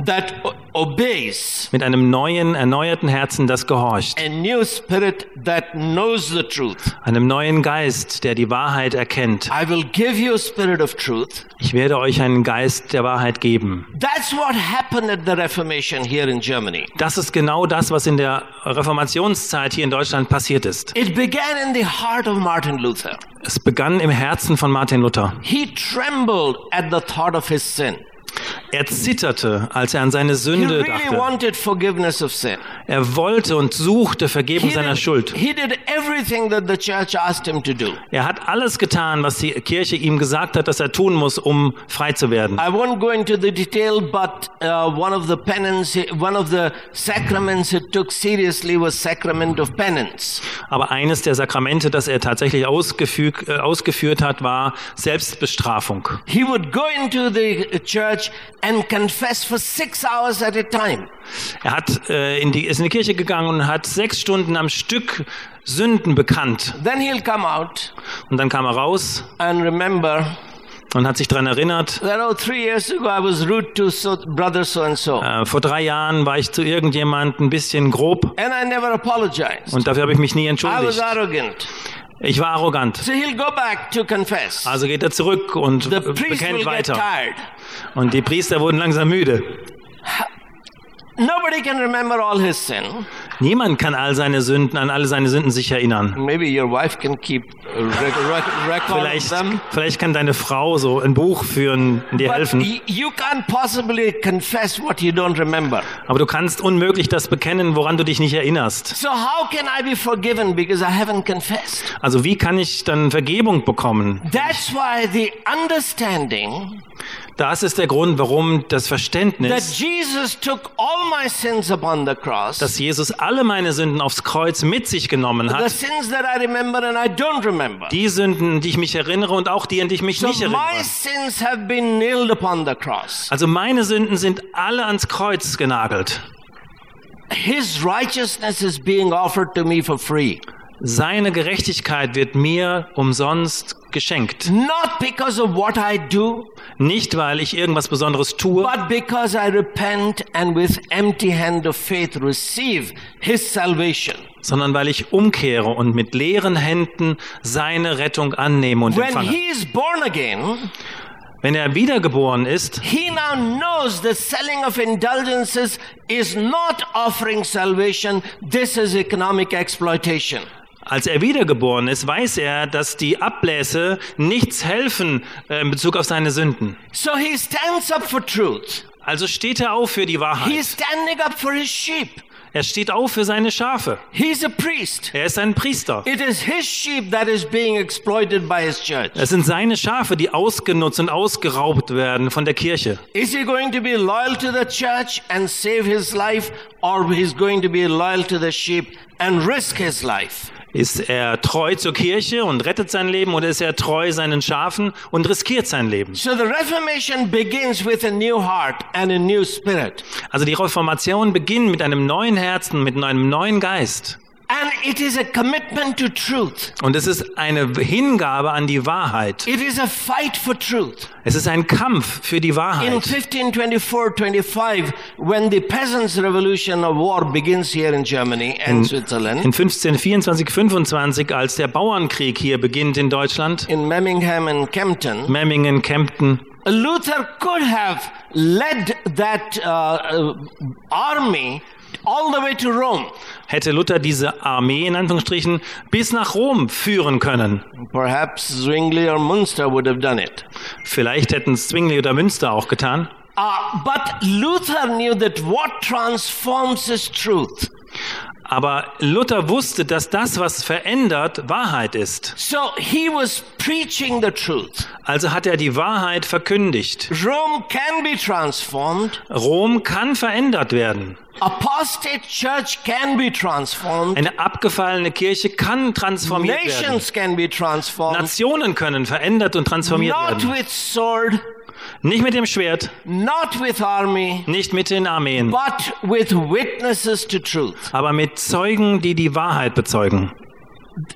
that obeys, Mit einem neuen, erneuerten Herzen, das gehorcht. a new spirit that knows the truth. Einem neuen Geist, der die Wahrheit erkennt. I will give you a spirit of truth. Ich werde euch einen Geist der Wahrheit geben. That's what happened at the Reformation here in Germany. Das ist genau das, was in der Reformationszeit hier in Deutschland passiert ist. It began in the heart of Martin Luther. Es begann im Herzen von Martin Luther. He trembled at the thought of his sin. Er zitterte, als er an seine Sünde dachte. Er wollte und suchte Vergebung seiner Schuld. Er hat alles getan, was die Kirche ihm gesagt hat, dass er tun muss, um frei zu werden. I won't go into the detail, but uh, one of the penance, one of the sacraments he took seriously was sacrament of penance. Aber eines der Sakramente, das er tatsächlich ausgefüg, äh, ausgeführt hat, war Selbstbestrafung. He would go into the church and confess for six hours at a time. Er hat äh, in die, ist in die Kirche gegangen und hat sechs Stunden am Stück Sünden bekannt. Then he'll come out Und dann kam er raus and remember und hat sich daran erinnert, that, oh, three years ago I was rude to so, brother so and so. äh, vor drei Jahren war ich zu irgendjemand ein bisschen grob And I never apologized. und dafür habe ich mich nie I was entschuldigt. arrogant. Ich war arrogant. So he'll go back to confess. Also geht er zurück und bekennt weiter. Und die Priester wurden langsam müde. Nobody can remember all his sin. Niemand kann all seine Sünden, an alle seine Sünden sich erinnern. Maybe your wife can keep of Vielleicht, them. vielleicht kann deine Frau so ein Buch führen, dir But helfen. you can't possibly confess what you don't remember. Aber du kannst unmöglich das bekennen, woran du dich nicht erinnerst. So how can I be forgiven because I haven't confessed? Also wie kann ich dann Vergebung bekommen? That's why the understanding Das ist der Grund, warum das Verständnis, dass Jesus alle meine Sünden aufs Kreuz mit sich genommen hat, die Sünden, die ich mich erinnere und auch die, an die ich mich So nicht erinnere. Also meine Sünden sind alle ans Kreuz genagelt. His righteousness is being offered to me for free. Seine Gerechtigkeit wird mir umsonst geschenkt. Not because of what I do, Nicht, weil ich irgendwas Besonderes tue, but because I repent and with empty hand of faith receive his salvation. sondern weil ich umkehre und mit leeren Händen seine Rettung annehme und When empfange. he is born again, Wenn er wiedergeboren ist, he now knows the selling of indulgences is not offering salvation. This is economic exploitation. Als er wiedergeboren ist, weiß er, dass die Ablässe nichts helfen äh, in Bezug auf seine Sünden. So he stands up for truth. Also steht er auf für die He Wahrheit. is standing up for his sheep. Er steht auf für seine Schafe. He's a priest. Er ist ein Priester. It is his sheep that is being exploited by his church. Es sind seine Schafe, die ausgenutzt und ausgeraubt werden von der Kirche. Is he going to be loyal to the church and save his life, or he's going to be loyal to the sheep and risk his life? Ist er treu zur Kirche und rettet sein Leben oder ist er treu seinen Schafen und riskiert sein Leben? So the Reformation begins with a new heart and a new spirit. Also die Reformation beginnt mit einem neuen Herzen, mit einem neuen Geist. And it is a commitment to truth. Und es ist eine Hingabe an die Wahrheit. It is a fight for truth. Es ist ein Kampf für die In Wahrheit. 1524-25, when the Peasants' Revolution of War begins here in Germany and Switzerland, In 1524, 25, als der Bauernkrieg hier beginnt in Deutschland, in Memmingen and Kempten, Memmingen, Kempten, Luther could have led that uh, uh, army all the way to Rome. hätte Luther diese Armee in Anführungsstrichen bis nach Rom führen können. Perhaps Zwingli or Munster would have done it. Vielleicht hätten Zwingli oder Münster auch getan. Uh, but Luther knew that what transforms is truth. Aber Luther wusste, dass das, was verändert, Wahrheit ist. So he was preaching the truth. Also hat er die Wahrheit verkündigt. Rome can be transformed. Rom kann verändert werden. Apostate church can be transformed. Eine abgefallene Kirche kann transformiert werden. Nations can be transformed. Nationen können verändert und transformiert Not werden. with sword, Nicht mit dem Schwert, not with army, nicht mit den Armeen, but with witnesses to truth. aber mit Zeugen, die die Wahrheit bezeugen.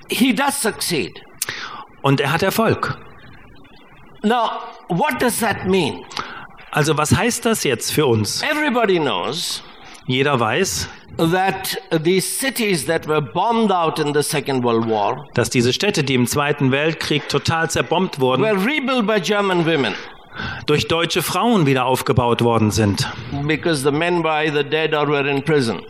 He does succeed. Und er hat Erfolg. Now, what does that mean? Also was heißt das jetzt für uns? Everybody knows Jeder weiß, that these cities that were bombed out in the Second World War dass diese Städte, die im Zweiten Weltkrieg total zerbombt wurden, were rebuilt by German women durch deutsche Frauen wieder aufgebaut worden sind. because the men were either dead or were in prison.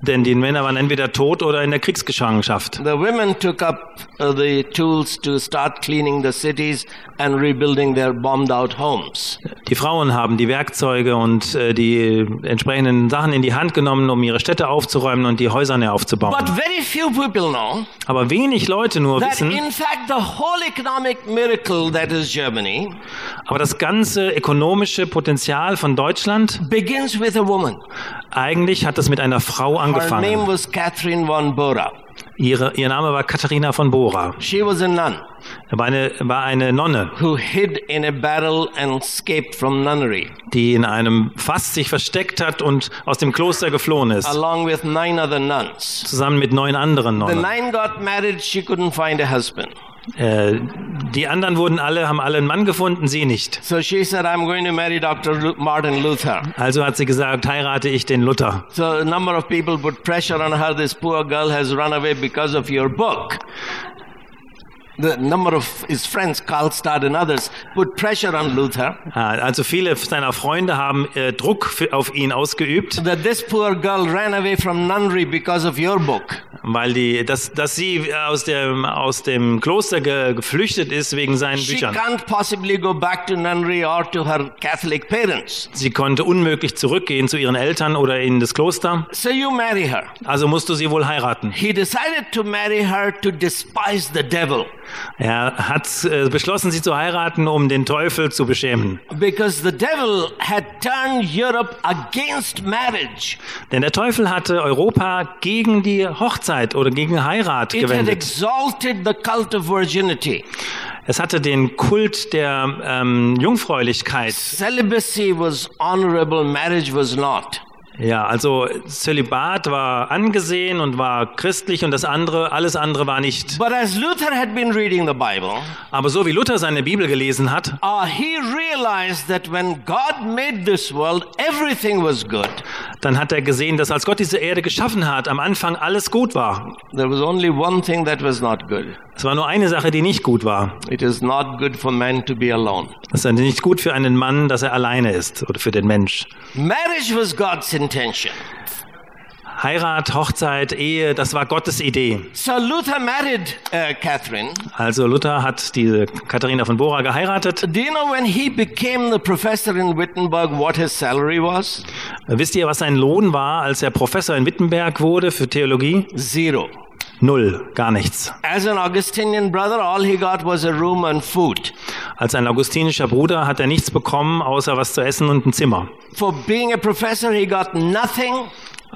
Denn die Männer waren entweder tot oder in der Kriegsgefangenschaft. The women took up the tools to start cleaning the cities and rebuilding their bombed out homes. Die Frauen haben die Werkzeuge und äh, die entsprechenden Sachen in die Hand genommen, um ihre Städte aufzuräumen und die Häuser neu aufzubauen. But very few people know Aber wenig Leute nur wissen, aber das ganze ökonomische Potenzial von Deutschland, begins with a woman. eigentlich hat es mit einer Frau Her name angefangen. was Catherine von Bora. Ihre, ihr Name war Katharina von Bora. She was a nun War eine, war eine Nonne, who hid in a barrel and escaped from nunnery, die in einem Fass sich versteckt hat und aus dem Kloster geflohen ist, along with nine other nuns. zusammen mit neun anderen The Nonnen. nine got married, she couldn't find a husband. Äh, die anderen wurden alle, haben alle einen Mann gefunden, sie nicht. So she said, I'm going to marry Dr. Lu- Martin Luther. Also hat sie gesagt, heirate ich den Luther. So a number of people put pressure on her. This poor girl has run away because of your book. The number of his friends, Karlstadt and others, put pressure on Luther Ah, Also viele seiner Freunde haben äh, Druck für, auf ihn ausgeübt, that this poor girl ran away from nunnery because of your book. weil die, dass, dass sie aus dem, aus dem Kloster ge, geflüchtet ist wegen seinen She Büchern. can't possibly go back to nunnery or to her Catholic parents. Sie konnte unmöglich zurückgehen zu ihren Eltern oder in das Kloster. So you marry her. Also musst du sie wohl heiraten. He decided to marry her to despise the devil Er hat äh, beschlossen, sie zu heiraten, um den Teufel zu beschämen. because the devil had turned Europe against marriage. Denn der Teufel hatte Europa gegen die Hochzeit oder gegen Heirat It had gewendet. exalted the cult of virginity. Es hatte den Kult der ähm, Jungfräulichkeit. Celibacy was honorable, marriage was not. Ja, also Zölibat war angesehen und war christlich und das andere, alles andere war nicht. But as Luther had been reading the Bible, Aber so wie Luther seine Bibel gelesen hat, uh, he realized that when God made this world, everything was good. dann hat er gesehen, dass als Gott diese Erde geschaffen hat, am Anfang alles gut war. There was only one thing that was not good. Es war nur eine Sache, die nicht gut war. It is not good for man to be alone. Es ist nicht gut für einen Mann, dass er alleine ist oder für den Mensch. Marriage was God's intention. Heirat, Hochzeit, Ehe, das war Gottes Idee. So Luther married uh, Catherine. Also Luther hat diese Katharina von Bora geheiratet. Do you know when he became the professor in Wittenberg what his salary was? Wisst ihr, was sein Lohn war, als er Professor in Wittenberg wurde für Theologie? Zero. Null, gar nichts. As an Augustinian brother, all he got was a room and food. Als ein augustinischer Bruder hat er nichts bekommen, außer was zu essen und ein Zimmer. For being a professor, he got nothing.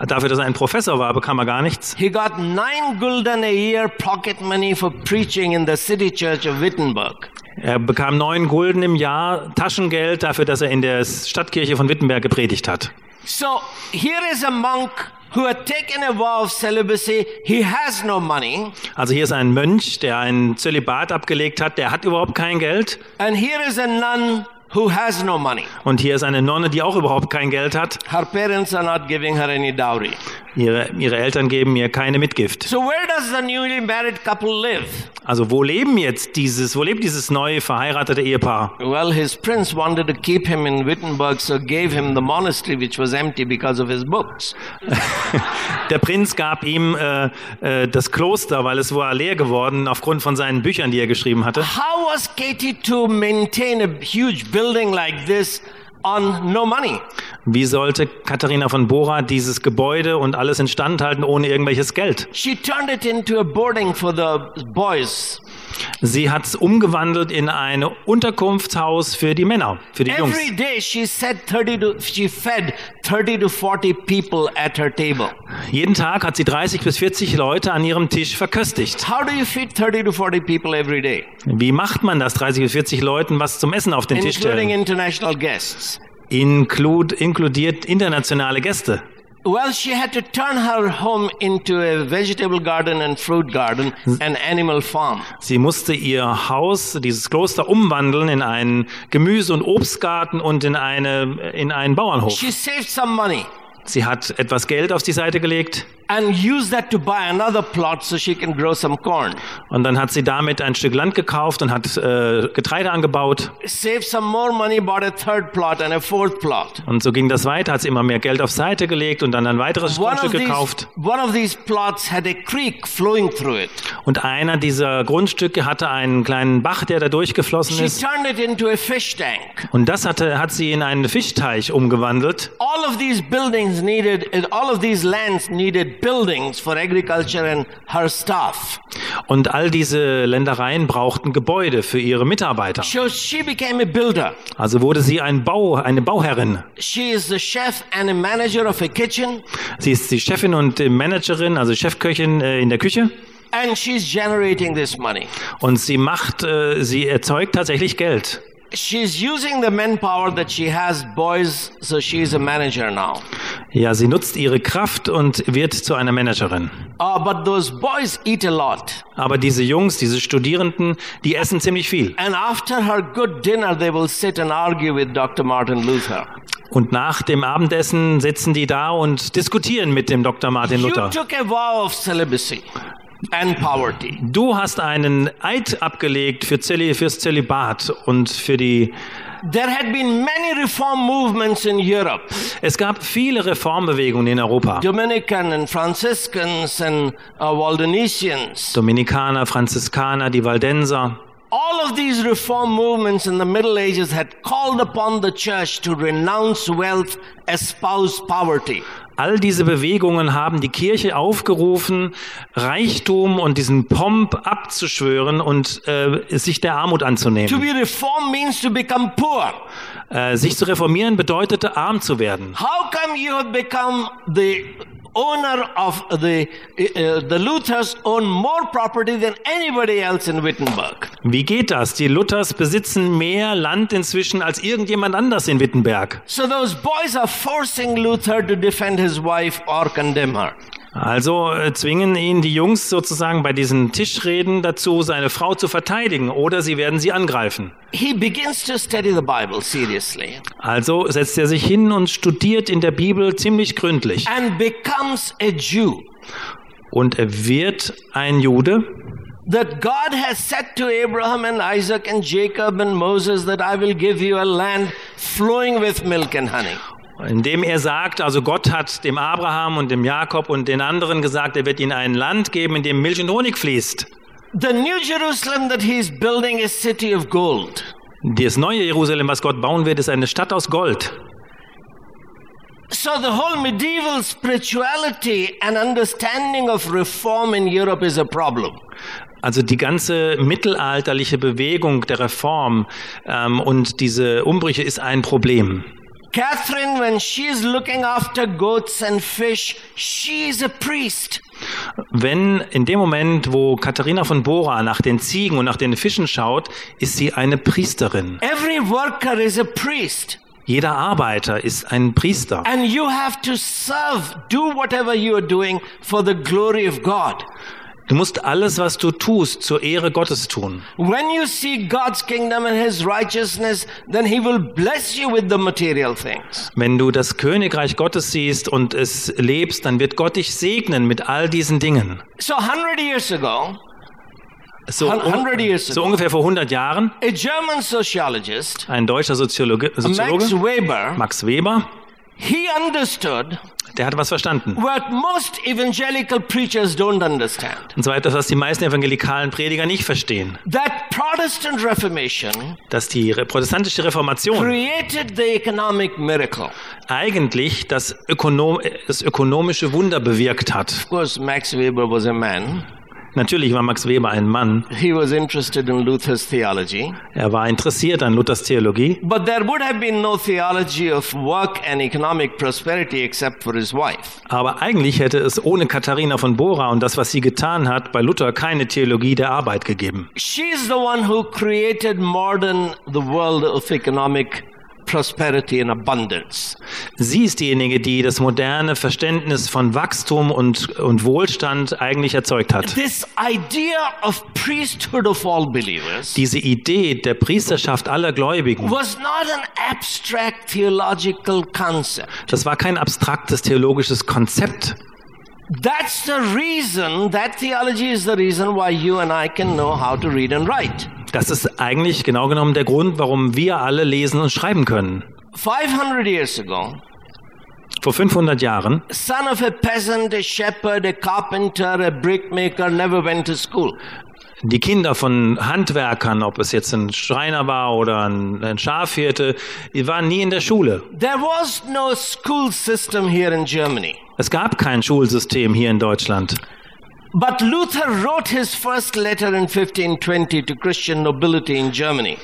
Dafür, dass er ein Professor war, bekam er gar nichts. He got nine gulden a year pocket money for preaching in the city church of Wittenberg. Er bekam neun Gulden im Jahr Taschengeld dafür, dass er in der Stadtkirche von Wittenberg gepredigt hat. So here is a monk who had taken a vow of celibacy. He has no money. Also hier ist ein Mönch, der ein Zölibat abgelegt hat, der hat überhaupt kein Geld. And here is a nun who has no money. Und hier ist eine Nonne, die auch überhaupt kein Geld hat. Her parents are not giving her any dowry. Ihre, ihre Eltern geben ihr keine Mitgift. So where does the newly married couple live? Also wo leben jetzt dieses, wo lebt dieses neu verheiratete Ehepaar? Well, his prince wanted to keep him in Wittenberg, so gave him the monastery which was empty because of his books. Der Prinz gab ihm äh, äh, das Kloster, weil es war leer geworden aufgrund von seinen Büchern, die er geschrieben hatte. How was Katie to maintain a huge building like this on no money? Wie sollte Katharina von Bora dieses Gebäude und alles instand halten ohne irgendwelches Geld? She turned it into a boarding for the boys. Sie hat es umgewandelt in ein Unterkunftshaus für die Männer, für die Jungs. Every day she said 30 to, she fed 30 to 40 people at her table. Jeden Tag hat sie 30 bis 40 Leute an ihrem Tisch verköstigt. How do you feed 30 to 40 people every day? Wie macht man das, 30 bis 40 Leuten was zum Essen auf den Tisch Including stellen? international guests. Include, inkludiert internationale Gäste. Well, she had to turn her home into a vegetable garden and fruit garden and animal farm. Sie musste ihr Haus, dieses Kloster, umwandeln in einen Gemüse- und Obstgarten und in, eine, in einen Bauernhof. She saved some money Sie hat etwas Geld auf die Seite gelegt and used that to buy another plot so she can grow some corn. und dann hat sie damit ein Stück Land gekauft und hat äh, Getreide angebaut. Saved some more money, bought a third plot and a fourth plot. Und so ging das weiter, hat sie immer mehr Geld auf Seite gelegt und dann ein weiteres One Grundstück gekauft. Und einer dieser Grundstücke hatte einen kleinen Bach, der da durchgeflossen She ist. turned it into a fish tank. Und das hatte, hat sie in einen Fischteich umgewandelt. All of these buildings needed, all of these lands needed buildings for agriculture and her staff. Und all diese Ländereien brauchten Gebäude für ihre Mitarbeiter. So she became a builder. Also wurde sie ein Bau, eine Bauherrin. She is the chef and a manager of a kitchen, Sie ist die Chefin und Managerin, also Chefköchin äh, in der Küche. and she's generating this money. Und sie macht, äh, sie erzeugt tatsächlich Geld. She's using the manpower that she has, boys, so she's a manager now. Ja, sie nutzt ihre Kraft und wird zu einer Managerin. Uh, but those boys eat a lot. Aber diese Jungs, diese Studierenden, die essen ziemlich viel. And after her good dinner, they will sit and argue with Dr. Martin Luther. Und nach dem Abendessen sitzen die da und diskutieren mit dem Dr. Martin You Luther. took a vow of celibacy and poverty. Du hast einen Eid abgelegt für Zöli, fürs Zölibat und für die. There had been many reform movements in Europe. Es gab viele Reformbewegungen in Europa. Dominican and Franciscans and uh, Waldenesians. Dominikaner, Franziskaner, die Waldenser. All of these reform movements in the Middle Ages had called upon the church to renounce wealth, espouse poverty. All diese Bewegungen haben die Kirche aufgerufen, Reichtum und diesen Pomp abzuschwören und äh, sich der Armut To anzunehmen. be reformed means to become poor. Äh, sich zu reformieren bedeutete, arm zu werden. How come you have become the owner of the uh, the Luthers own more property than anybody else in Wittenberg. Wie geht das? Die Luthers besitzen mehr Land inzwischen als irgendjemand anders in Wittenberg. So those boys are forcing Luther to defend his wife or condemn her. Also äh, zwingen ihn die Jungs sozusagen bei diesen Tischreden dazu, seine Frau zu verteidigen oder sie werden sie angreifen. He begins to study the Bible seriously Also setzt er sich hin und studiert in der Bibel ziemlich gründlich. and becomes a Jew. Und er wird ein Jude, That God has said to Abraham and Isaac and Jacob and Moses that I will give you a land flowing with milk and honey. Indem er sagt, also Gott hat dem Abraham und dem Jakob und den anderen gesagt, er wird ihnen ein Land geben, in dem Milch und Honig fließt. The New Jerusalem that he's building is city of gold. Das neue Jerusalem, was Gott bauen wird, ist eine Stadt aus Gold. So the whole medieval spirituality and understanding of reform in Europe is a problem. Also die ganze mittelalterliche Bewegung der Reform ähm, und diese Umbrüche ist ein Problem. Catherine, when she's looking after goats and fish, she's a priest. Wenn in dem Moment, wo Katharina von Bora nach den Ziegen und nach den Fischen schaut, ist sie eine Priesterin. Every worker is a priest. Jeder Arbeiter ist ein Priester. And you have to serve, do whatever you are doing for the glory of God. Du musst alles, was du tust, zur Ehre Gottes tun. When you see God's kingdom and His righteousness, then He will bless you with the material things. Wenn du das Königreich Gottes siehst und es lebst, dann wird Gott dich segnen mit all diesen Dingen. So, 100 years ago, So, un 100 years so ungefähr vor 100 Jahren, ein deutscher Soziologe, Max Soziologe Weber, Max Weber, he understood der hat was verstanden. what most evangelical preachers don't understand. Und zwar etwas, was die meisten evangelikalen Prediger nicht verstehen. That Protestant Reformation Dass die protestantische Reformation created the economic miracle. eigentlich das, Ökonom das ökonomische Wunder bewirkt hat. Of course, Max Weber was a man. Natürlich war Max Weber ein Mann. He was interested in Luther's theology. Er war interessiert an Luthers Theologie. But there would have been no theology of work and economic prosperity except for his wife. Aber eigentlich hätte es ohne Katharina von Bora und das, was sie getan hat, bei Luther keine Theologie der Arbeit gegeben. She's the one who created modern the world of economic prosperity and abundance. Sie ist diejenige, die das moderne Verständnis von Wachstum und, und Wohlstand eigentlich erzeugt hat. This idea of priesthood of all believers Diese Idee der Priesterschaft aller Gläubigen, was not an abstract theological concept. das war kein abstraktes theologisches Konzept. That's the reason, that theology is the reason why you and I can know how to read and write. Das ist eigentlich genau genommen der Grund, warum wir alle lesen und schreiben können. 500 years ago, Vor 500 Jahren, son of a peasant, a shepherd, a carpenter, a brickmaker, never went to school. die Kinder von Handwerkern, ob es jetzt ein Schreiner war oder ein, ein Schafhirte, die waren nie in der Schule. There was no school system here in Germany. Es gab kein Schulsystem hier in Deutschland. But Luther wrote his first letter in 1520 to Christian nobility in Germany,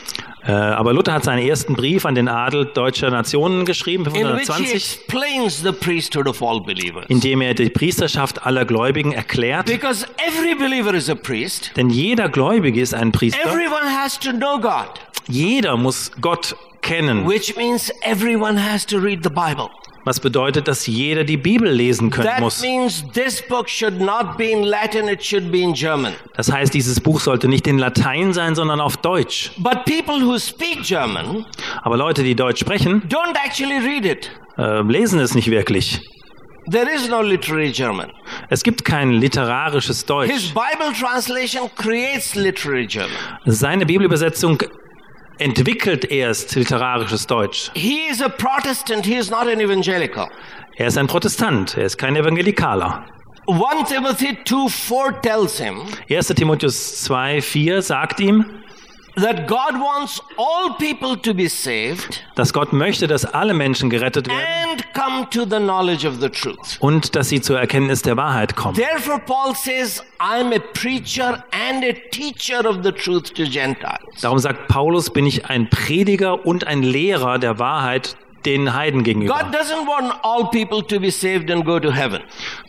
Äh, aber Luther hat seinen ersten Brief an den Adel deutscher Nationen geschrieben, in which he 1520, explains the priesthood of all believers. in dem er die Priesterschaft aller Gläubigen erklärt. Because every believer is a priest, Denn jeder Gläubige ist ein Priester. everyone has to know God, Jeder muss Gott kennen. which means everyone has to read the Bible. Was bedeutet, dass jeder die Bibel lesen können That muss. means this book should not be in Latin, it should be in German. Das heißt, dieses Buch sollte nicht in Latein sein, sondern auf Deutsch. But people who speak German Aber Leute, die Deutsch sprechen, don't actually read it. äh, lesen es nicht wirklich. There is no literary German. Es gibt kein literarisches His Deutsch. Bible translation creates literary German. Seine Bibelübersetzung entwickelt erst literarisches Deutsch. He is a Protestant, he is not an evangelical. Er ist ein Protestant, er ist kein Evangelikaler. 1 Timothy 2 4 tells him 1. Timotheus 2, 4 sagt ihm, that God wants all people to be saved dass Gott möchte, dass alle Menschen gerettet werden and come to the knowledge of the truth. und dass sie zur Erkenntnis der Wahrheit kommen. Therefore, Paul says, I'm a preacher and a teacher of the truth to Gentiles. Darum sagt Paulus, bin ich ein Prediger und ein Lehrer der Wahrheit den Heiden gegenüber. God doesn't want all people to be saved and go to heaven.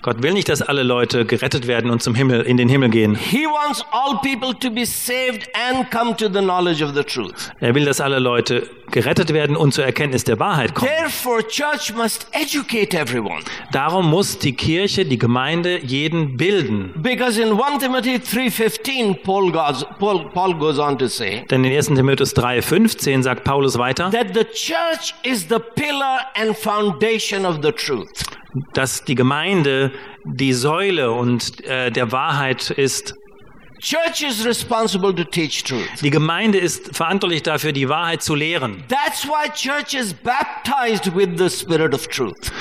Gott will nicht, dass alle Leute gerettet werden und zum Himmel, in den Himmel gehen. He wants all people to be saved and come to the knowledge of the truth. Er will, dass alle Leute gerettet werden und zur Erkenntnis der Wahrheit kommen. Therefore, church must educate everyone. Darum muss die Kirche, die Gemeinde jeden bilden. Because in 1 Timothy 3:15 Paul goes, Paul, Paul goes on to say Denn in 1. Timotheus 3,15 sagt Paulus weiter, that the church is the pillar and foundation of the truth. dass die Gemeinde die Säule und äh, der Wahrheit ist. Church is responsible to teach truth. Die Gemeinde ist verantwortlich dafür, die Wahrheit zu lehren. That's why church is baptized with the spirit of truth.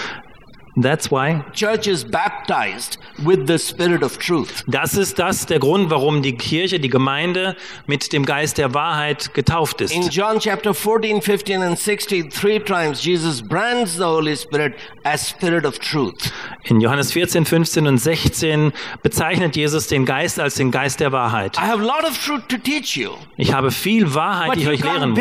That's why. Church is baptized with the spirit of truth. Das ist das der Grund, warum die Kirche, die Gemeinde mit dem Geist der Wahrheit getauft In ist. John chapter 14, 15, and 16, three times Jesus brands the Holy Spirit as spirit of truth. In Johannes 14, 15 und 16 bezeichnet Jesus den Geist als den Geist der Wahrheit. I have a lot of truth to teach you, Ich habe viel Wahrheit, die ich euch lehren muss.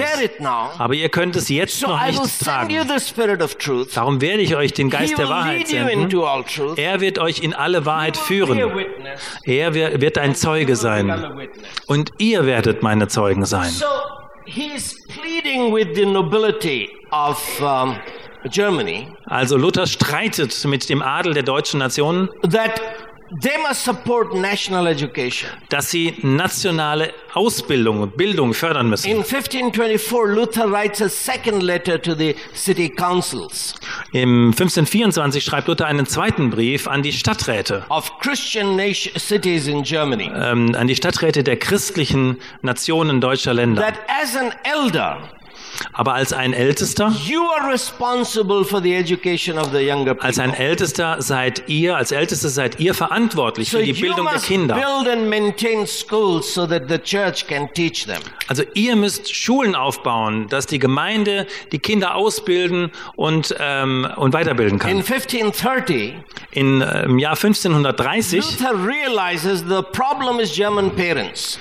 Aber ihr könnt es jetzt So noch nicht send you tragen. the spirit of truth. Darum werde ich euch den He Geist der will Wahrheit senden. Er wird euch in alle Wahrheit führen. Er wird ein Zeuge sein. Und ihr werdet meine Zeugen sein. Also Luther streitet mit dem Adel der deutschen Nation, that they must support national education. dass sie nationale Ausbildung und Bildung fördern müssen. In 1524, Luther writes a second letter to the city councils Im 1524 schreibt Luther einen zweiten Brief an die Stadträte, of Christian nation, cities in Germany ähm, an die Stadträte der christlichen Nationen deutscher Länder. that as an elder, Aber als ein Ältester, you are responsible for the education of the younger als ein. Ältester seid ihr, als Älteste seid ihr verantwortlich für die Bildung der Kinder. build and maintain schools so that the church can teach them. Also ihr müsst Schulen aufbauen, dass die Gemeinde die Kinder ausbilden und, ähm, und weiterbilden In kann. 1530, In, äh, Im Jahr 1530, Luther realizes the problem is German parents.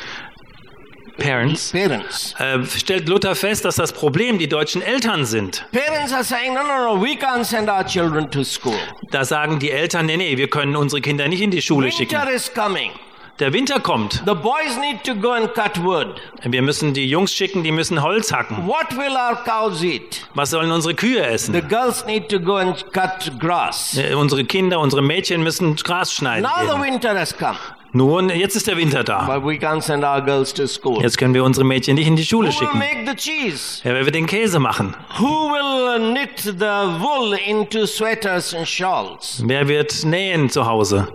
Parents, Parents. äh, stellt Luther fest, dass das Problem die deutschen Eltern sind. Parents are saying, no, no, no, we can't send our children to school. Da sagen die Eltern, nee, nee, wir können unsere Kinder nicht in die Schule schicken. Winter is coming. Der Winter kommt. The boys need to go and cut wood. Wir müssen die Jungs schicken, die müssen Holz hacken. What will our cows eat? Was sollen unsere Kühe The essen? girls need to go and cut grass. Äh, Unsere Kinder, unsere Mädchen müssen Gras schneiden. Now the gehen. winter has come, Nun, jetzt ist der Winter da. but we can't send our girls to school. Jetzt können wir unsere Mädchen nicht in die Schule Who will schicken. make the cheese? Ja, wer wird den Käse machen? Who will uh, knit the wool into sweaters and shawls? Wer wird nähen zu Hause?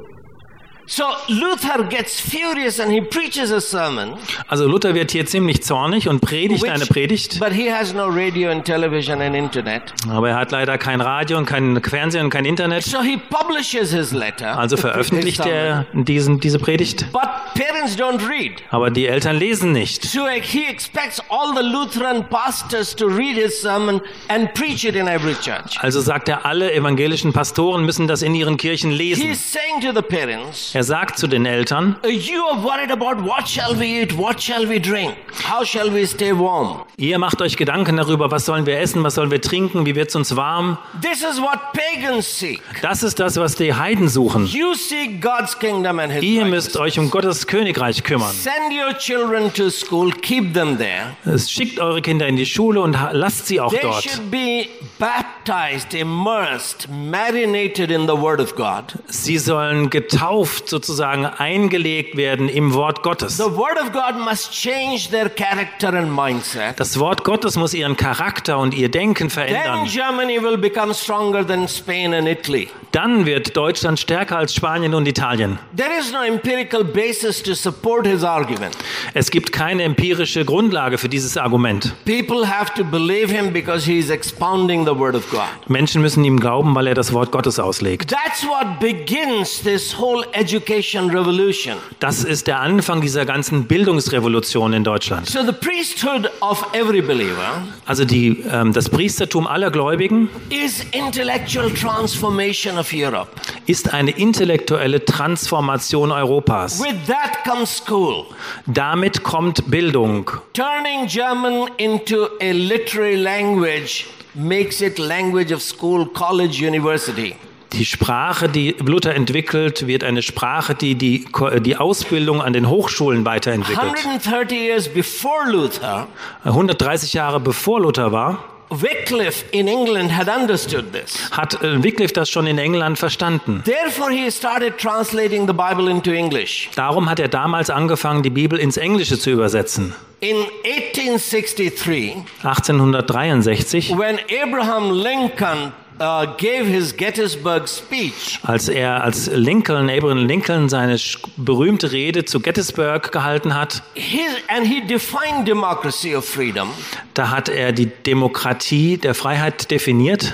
So Luther gets furious and he preaches a sermon. Also Luther wird hier ziemlich zornig und predigt which- eine Predigt, But he has no radio and television and internet. aber er hat leider kein Radio und kein Fernsehen und kein Internet. So he publishes his letter. Also veröffentlicht er diesen, diese Predigt. But parents don't read. Aber die Eltern lesen nicht. So he expects all the Lutheran pastors to read his sermon and preach it in every church. Also sagt er, alle evangelischen Pastoren müssen das in ihren Kirchen lesen. He's saying to the parents, Er sagt zu den Eltern, You are worried about what shall we eat, what shall we drink, how shall we stay warm. ihr macht euch Gedanken darüber, was sollen wir essen, was sollen wir trinken, wie wird's uns warm. This is what pagans seek. Das ist das, was die Heiden suchen. You seek God's kingdom and his Ihr müsst euch um Gottes Königreich kümmern. Send your children to school, keep them there. Es schickt eure Kinder in die Schule und lasst sie auch They dort. should be baptized, immersed, marinated in the Word of God. Sie sollen getauft, sozusagen eingelegt werden im Wort Gottes. The Word of God must change their character and mindset. Das Wort Gottes muss ihren Charakter und ihr Denken Then verändern. Germany will become stronger than Spain and Italy. Dann wird Deutschland stärker als Spanien und Italien. There is no empirical basis to support his argument. Es gibt keine empirische Grundlage für dieses Argument. People have to believe him because he is expounding the Word of God. Menschen müssen ihm glauben, weil er das Wort Gottes auslegt. That's what begins this whole education revolution. Das ist der Anfang dieser ganzen Bildungsrevolution in Deutschland. So the priesthood of every believer Also die, ähm, das Priestertum aller Gläubigen is intellectual transformation of Europe. ist eine intellektuelle Transformation Europas. With that comes school, Damit kommt Bildung. turning German into a literary language makes it language of school, college, university. Die Sprache, die Luther entwickelt, wird eine Sprache, die die, die Ausbildung an den Hochschulen weiterentwickelt. 130 years before Luther, 130 Jahre bevor Luther war, Wycliffe in England had understood this. hat äh, Wycliffe das schon in England verstanden. Therefore, he started translating the Bible into English. Darum hat er damals angefangen, die Bibel ins Englische zu übersetzen. In 1863, 1863, when Abraham Lincoln uh, gave his Gettysburg speech, als er als Lincoln, Abraham Lincoln, seine berühmte Rede zu Gettysburg gehalten hat, his, and he defined democracy of freedom, da hat er die Demokratie der Freiheit definiert.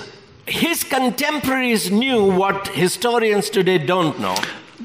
his contemporaries knew what historians today don't know.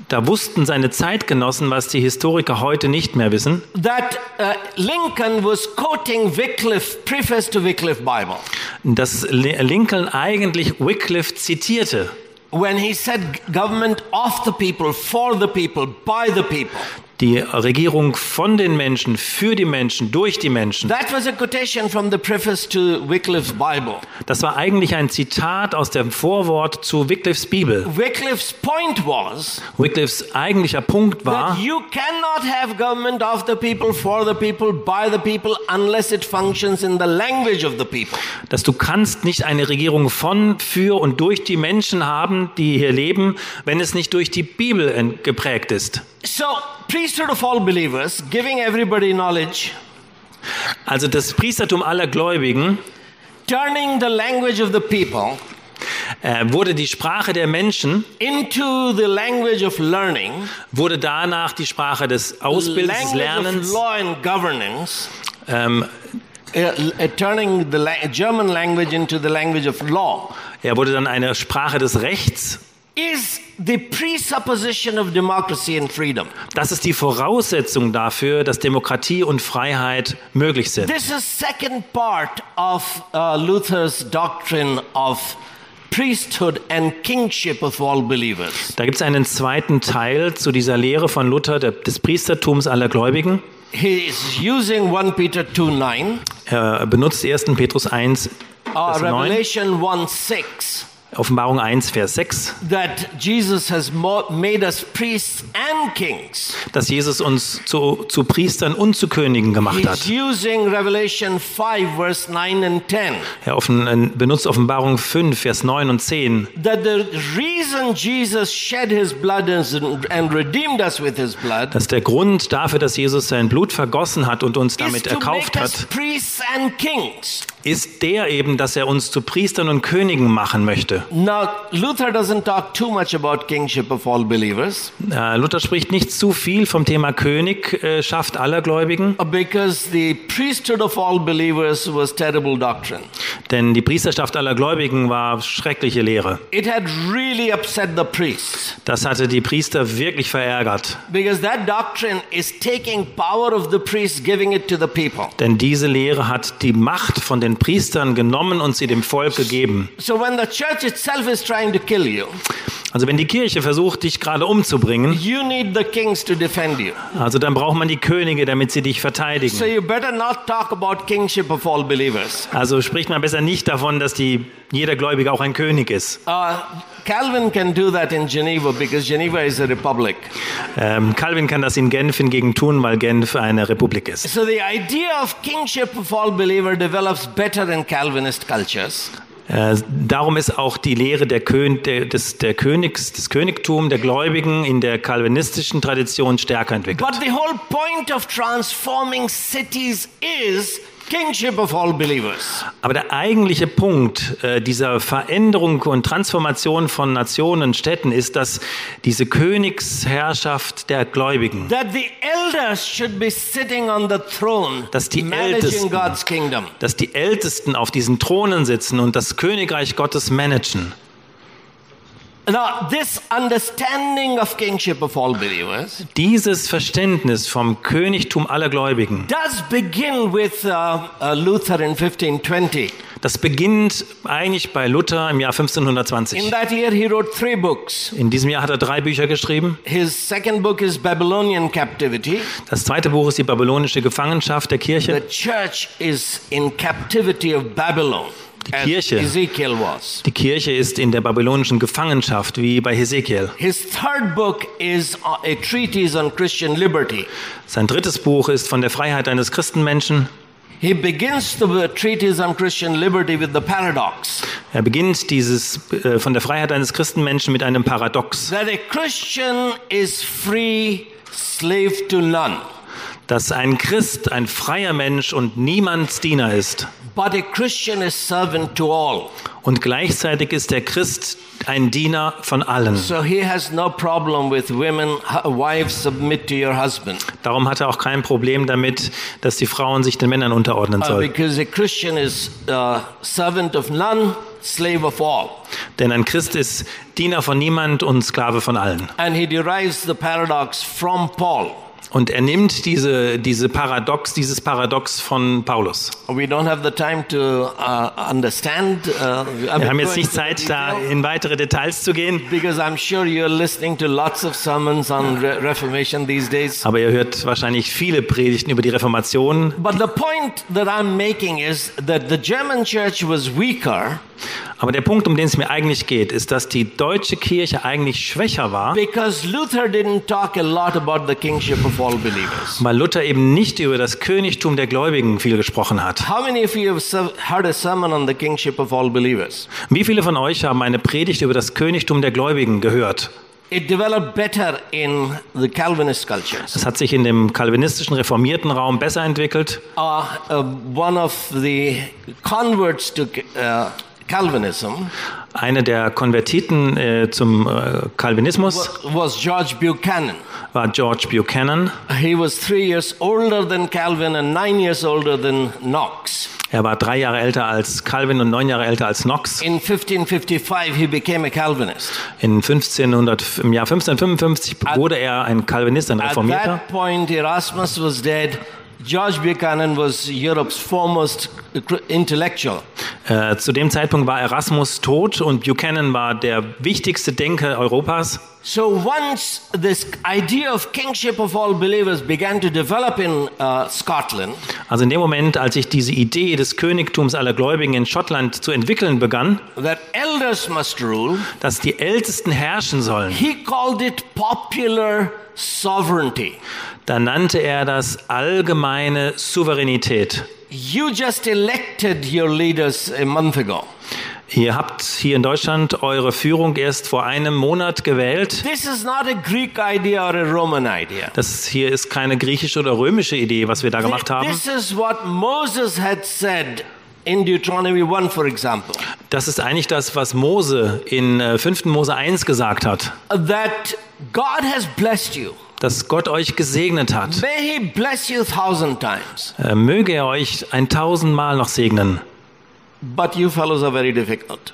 Da wussten seine Zeitgenossen, was die Historiker heute nicht mehr wissen, That uh, Lincoln was quoting Wycliffe, preface to Wycliffe Bible, dass Li- Lincoln eigentlich Wycliffe zitierte. when he said government of the people, for the people, by the people. Die Regierung von den Menschen, für die Menschen, durch die Menschen. That was a quotation from the preface to Wycliffe's Bible. Das war eigentlich ein Zitat aus dem Vorwort zu Wycliffes Bibel. Wycliffe's point was Wycliffes eigentlicher Punkt war, that you cannot have government of the people, for the people, by the people, unless it functions in the language of the people. dass du kannst nicht eine Regierung von, für und durch die Menschen haben, die hier leben, wenn es nicht durch die Bibel ent- geprägt ist. So, priesthood of all believers, giving everybody knowledge, Also das Priestertum aller Gläubigen. Turning the language of the people äh, wurde die Sprache der Menschen, into the language of learning, wurde danach die Sprache des Ausbildens, des Lernens, law and governance, ähm, uh, uh, turning the German language into the language of law, er wurde dann eine Sprache des Rechts. Is the presupposition of democracy and freedom. Das ist die Voraussetzung dafür, dass Demokratie und Freiheit möglich sind. This is second part of uh, Luther's doctrine of priesthood and kingship of all believers. Da gibt es einen zweiten Teil zu dieser Lehre von Luther, des Priestertums aller Gläubigen. He is using 1 Peter 2 9, Er benutzt 1. Petrus 1, uh, Vers 9, Revelation 1 6, Offenbarung 1, Vers 6, that Jesus has made us priests and kings. dass Jesus uns zu, zu Priestern und zu Königen gemacht hat. Using Revelation 5, verse 9 and 10. Er offen, äh, benutzt Offenbarung 5, Vers 9 und 10, That the reason Jesus shed his blood and redeemed us with his blood dass der Grund dafür, dass Jesus sein Blut vergossen hat und uns damit erkauft hat, priests and kings. Ist der eben, dass er uns zu Priestern und Königen machen möchte. Now, Luther doesn't talk too much about kingship of all believers Äh, Luther spricht nicht zu viel vom Thema Königschaft aller Gläubigen, because the priesthood of all believers was terrible doctrine. denn die Priesterschaft aller Gläubigen war schreckliche Lehre. It had really upset the priests Das hatte die Priester wirklich verärgert, because that doctrine is taking power of the priests, giving it to the people. denn diese Lehre hat die Macht von den Priestern genommen und sie dem Volk gegeben. So when the church itself is trying to kill you, Also wenn die Kirche versucht, dich gerade umzubringen, you need the kings to defend you. also dann braucht man die Könige, damit sie dich So verteidigen. you better not talk about kingship of all believers. Also spricht man besser nicht davon, dass die, jeder Gläubige auch ein König ist. Uh, Calvin can do that in Geneva because Geneva is a republic. Ähm, Calvin kann das in Genf hingegen tun, weil Genf eine Republik ist. So the idea of kingship of all believer develops better in Calvinist cultures. Äh, darum ist auch die Lehre der, Kön der, des, der Königs, des Königtum der Gläubigen in der calvinistischen Tradition stärker entwickelt. But the whole point of transforming cities is kingship of all believers. Aber der eigentliche Punkt äh, dieser Veränderung und Transformation von Nationen, Städten ist, dass diese Königsherrschaft der Gläubigen, That the elders should be sitting on the throne, Dass die managing Ältesten- God's kingdom. dass die Ältesten auf diesen Thronen sitzen und das Königreich Gottes managen. Now, this understanding of kingship of all believers Dieses Verständnis vom Königtum aller Gläubigen, does begin with uh, uh, Luther in 1520. das beginnt eigentlich bei Luther im Jahr In 1520. that year, he wrote three books. In diesem Jahr hat er drei Bücher geschrieben. His second book is Babylonian Captivity. Das zweite Buch ist die babylonische Gefangenschaft der The Kirche. church is in captivity of Babylon. Die Kirche. Die Kirche ist in der babylonischen Gefangenschaft, wie bei Hesekiel. His third book is a treatise on Christian liberty. Sein drittes Buch ist von der Freiheit eines Christenmenschen. He begins the treatise on Christian liberty with the paradox Er beginnt dieses äh, von der Freiheit eines Christenmenschen mit einem Paradox, that a Christian is free, slave to none. dass ein Christ ein freier Mensch und niemands Diener ist. But a Christian is servant to all. Und gleichzeitig ist der Christ ein Diener von allen. So he has no problem with women, wives submit to your husband. Darum hat er auch kein Problem damit, dass die Frauen sich den Männern unterordnen Uh, sollen. because a Christian is uh, servant of none, slave of all. Denn ein Christ ist Diener von niemand und Sklave von allen. And he derives the paradox from Paul. Und er nimmt diese, diese Paradox, dieses Paradox von Paulus. We don't have the time to uh, understand. Uh, Wir haben jetzt nicht Zeit, da in weitere Details zu gehen, Because I'm sure you're listening to lots of sermons on Re- Reformation these days. aber ihr hört wahrscheinlich viele Predigten über die Reformation. But the point that I'm making is that the German church was weaker Aber der Punkt, um den es mir eigentlich geht, ist, dass die deutsche Kirche eigentlich schwächer war, because Luther didn't talk a lot about the kingship of all believers. weil Luther eben nicht über das Königtum der Gläubigen viel gesprochen hat. How many of you have heard a sermon on the kingship of all believers? Wie viele von euch haben eine Predigt über das Königtum der Gläubigen gehört? It developed better in the Calvinist cultures. Das hat sich in dem kalvinistischen reformierten Raum besser entwickelt. Uh, uh, one of the converts to uh, Calvinism Einer der Konvertiten äh, zum äh, Calvinismus wa- was George Buchanan. war George Buchanan. He was three years older than Calvin and nine years older than Knox. Er war drei Jahre älter als Calvin und neun Jahre älter als Knox. In 1555, he became a Calvinist. In 1500, Im Jahr 1555 wurde er ein Calvinist, ein At Reformierter. that point, Erasmus was dead. George Buchanan was Europe's foremost intellectual. Äh, zu dem Zeitpunkt war Erasmus tot und Buchanan war der wichtigste Denker Europas. So once this idea of kingship of all believers began to develop in uh, Scotland, Also in dem Moment, als sich diese Idee des Königtums aller Gläubigen in Schottland zu entwickeln begann, that elders must rule, dass die Ältesten herrschen sollen, he called it popular sovereignty. da nannte er das allgemeine Souveränität. You just elected your leaders a month ago. Ihr habt hier in Deutschland eure Führung erst vor einem Monat gewählt. This is not a Greek idea or a Roman idea. Das hier ist keine griechische oder römische Idee, was wir da gemacht haben. This is what Moses had said in Deuteronomy 1, for example, Das ist eigentlich das, was Mose in äh, 5. Mose 1 gesagt hat, that God has blessed you. dass Gott euch gesegnet hat. May He bless you a thousand times. Äh, Möge er euch ein tausendmal noch segnen. But you fellows are very difficult.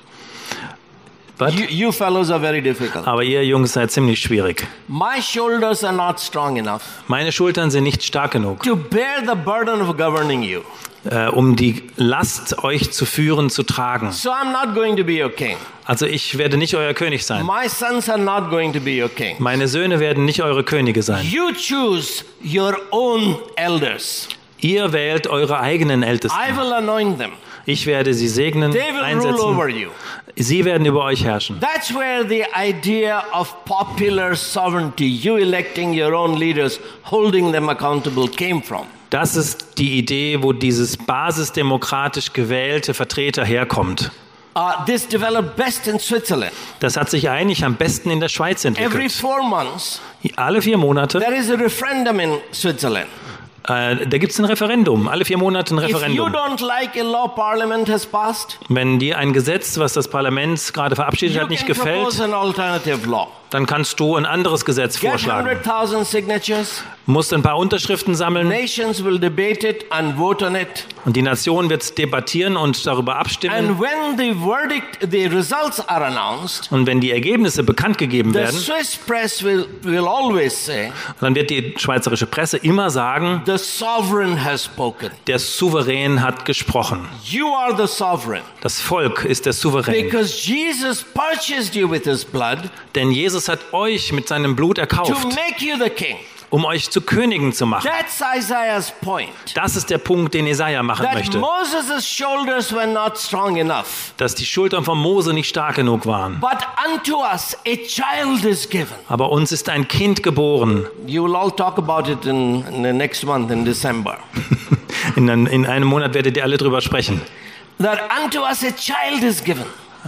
But, You, you fellows are very difficult. aber ihr Jungs seid ziemlich schwierig. My shoulders are not strong enough Meine Schultern sind nicht stark genug, to bear the burden of governing you. äh, um die Last euch zu führen, zu tragen. So I'm not going to be your king. Also ich werde nicht euer König sein. My sons are not going to be your king. Meine Söhne werden nicht eure Könige sein. You choose your own elders. Ihr wählt eure eigenen Ältesten. I will anoint them. Ich werde sie segnen, They will rule over einsetzen. you. Sie werden über euch herrschen. That's where the idea of popular sovereignty, you electing your own leaders, holding them accountable, came from. Das ist die Idee, wo dieses basisdemokratisch gewählte Vertreter herkommt. Uh, this developed best in Switzerland. Das hat sich eigentlich am besten in der Schweiz Every entwickelt. four months, Alle vier Monate, there is a referendum in Switzerland. Äh, da gibt es ein Referendum. Alle vier Monate ein Referendum. like passed, Wenn dir ein Gesetz, was das Parlament gerade verabschiedet hat, nicht gefällt, dann kannst du ein anderes Gesetz vorschlagen. 100,000 signatures. Musst ein paar Unterschriften sammeln Nations will debate it and vote on it. und die Nation wird debattieren und darüber abstimmen. And when the verdict, the results are announced, Und wenn die Ergebnisse bekannt gegeben the werden, Swiss press will, will always say, dann wird die schweizerische Presse immer sagen, the sovereign has spoken. der Souverän hat gesprochen. You are the sovereign. Das Volk ist der Souverän. Because Jesus purchased you with his blood Denn Jesus hat euch mit seinem Blut to erkauft, make you the king. Um euch zu Königen zu machen. That's Isaiah's point. Das ist der Punkt, den Jesaja machen That möchte. Moses' shoulders were not strong enough. Dass die Schultern von Mose nicht stark genug waren. But unto us a child is given. Aber uns ist ein Kind geboren. You will all talk about it in, in the next month in December. In, ein- in einem Monat werdet ihr alle drüber sprechen. That unto us a child is given.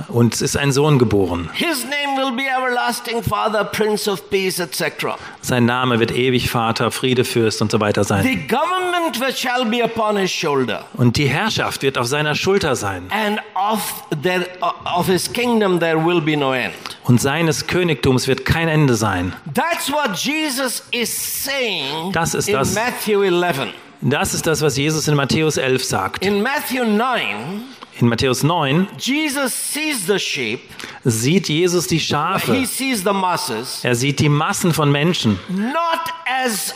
Uns ist ein Sohn geboren. His name will be everlasting Father, Prince of Peace, etc. Sein Name wird ewig Vater, Friedefürst und so weiter sein. The government which shall be upon his shoulder, Und die Herrschaft wird auf seiner Schulter sein. of their, of will be no. Und seines Königtums wird kein Ende sein. That's what Jesus is saying Das ist in das. Matthew 11. Das ist das, was Jesus in Matthäus 11 sagt. In Matthew 9, In Matthäus 9 Jesus sees the sheep, sieht Jesus die he Schafe. sees the masses, Er sieht die Massen von Menschen. not as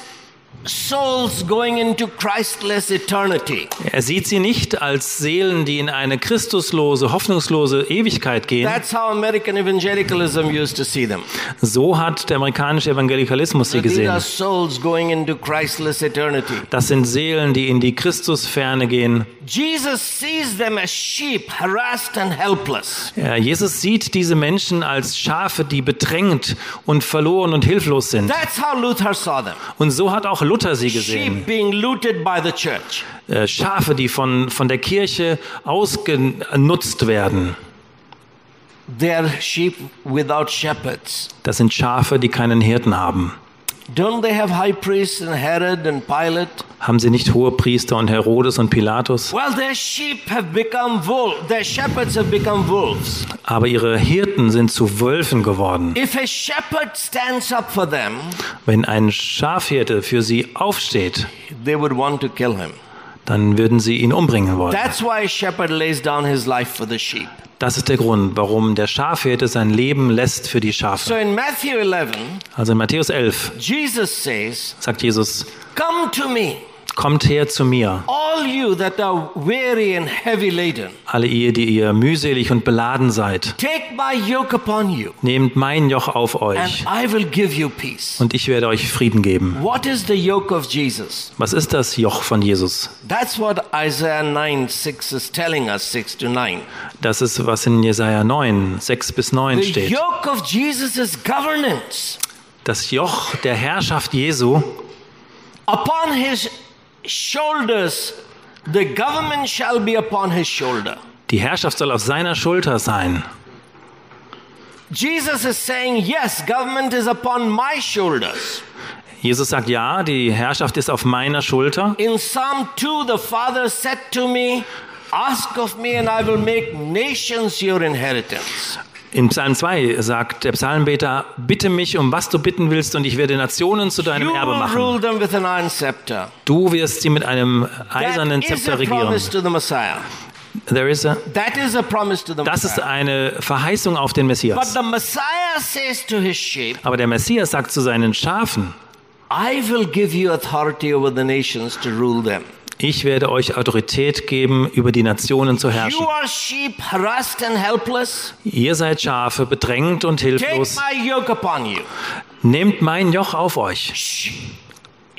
souls going into Christless eternity. Er sieht sie nicht als Seelen, die in eine christuslose, hoffnungslose Ewigkeit gehen. That's how American evangelicalism used to see them. So hat der amerikanische Evangelikalismus sie These are gesehen. souls going into Christless eternity. Das sind Seelen, die in die Christusferne gehen. Jesus sees them as sheep, harassed and helpless. Ja, Jesus sieht diese Menschen als Schafe, die bedrängt und verloren und hilflos sind. That's how Luther saw them. Und so hat auch Luther sie gesehen. Äh, Schafe, die von, von der Kirche ausgenutzt werden. Das sind Schafe, die keinen Hirten haben. Don't they have high priests and Herod and Pilate? Haben sie nicht hohe Priester und Herodes und Pilatus? Well, their sheep have become wolves. Their shepherds have become wolves. Aber ihre Hirten sind zu Wölfen geworden. If a shepherd stands up for them, Wenn ein Schafhirte für sie aufsteht, they would want to kill him. Dann würden sie ihn umbringen wollen. That's why a shepherd lays down his life for the sheep. Das ist der Grund, warum der Schafhirte sein Leben lässt für die So Schafe. in Matthew 11, Also in Matthäus 11 Jesus says, sagt Jesus, Come to me, kommt her zu mir, all you that are weary and heavy laden. alle ihr, die ihr mühselig und beladen seid. Take my yoke upon you, Nehmt mein Joch auf and euch I will give you peace. und ich werde euch Frieden geben. What is the yoke of Jesus? Was ist das Joch von Jesus? That's what Isaiah 9 6 is telling us, 6 to 9. Das ist, was in Jesaja 9, 6 bis 9 The steht. yoke of Jesus is governance. Das Joch der Herrschaft Jesu, Upon his shoulders, the government shall be upon his shoulder. die Herrschaft soll auf seiner Schulter sein. Jesus is saying, Yes, government is upon my shoulders. Jesus sagt, ja, die Herrschaft ist auf meiner Schulter. In Psalm 2, the Father said to me, Ask of me, and I will make nations your inheritance. In Psalm 2 sagt der Psalmbeter, bitte mich um was du bitten willst und ich werde Nationen zu deinem Erbe machen. Du wirst sie mit einem eisernen Zepter regieren. is a, That is a promise to the das ist eine Verheißung auf den But Messias. the Messiah says to his sheep, Aber der Messias sagt zu seinen Schafen, I will give you authority over the nations to rule them. Ich werde euch Autorität geben, über die Nationen zu herrschen. Sheep. Ihr seid Schafe, bedrängt und hilflos. Nehmt mein Joch auf euch.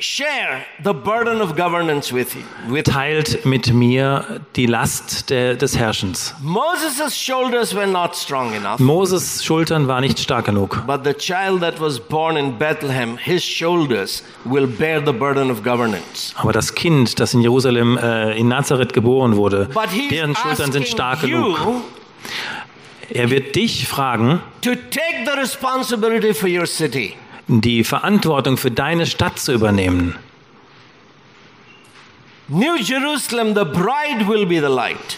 Sh- Share the burden of governance with you. With Teilt mit mir die Last der, des Herrschens. Moses' shoulders were not strong enough. Moses Schultern war nicht stark genug. But the child that was born in Bethlehem, his shoulders will bear the burden of governance. Aber das Kind, das in Jerusalem äh, in Nazareth geboren wurde, deren Schultern sind stark genug. Er wird dich fragen, to take the responsibility for your city. Die Verantwortung für deine Stadt zu übernehmen. New Jerusalem, the bride will be the light.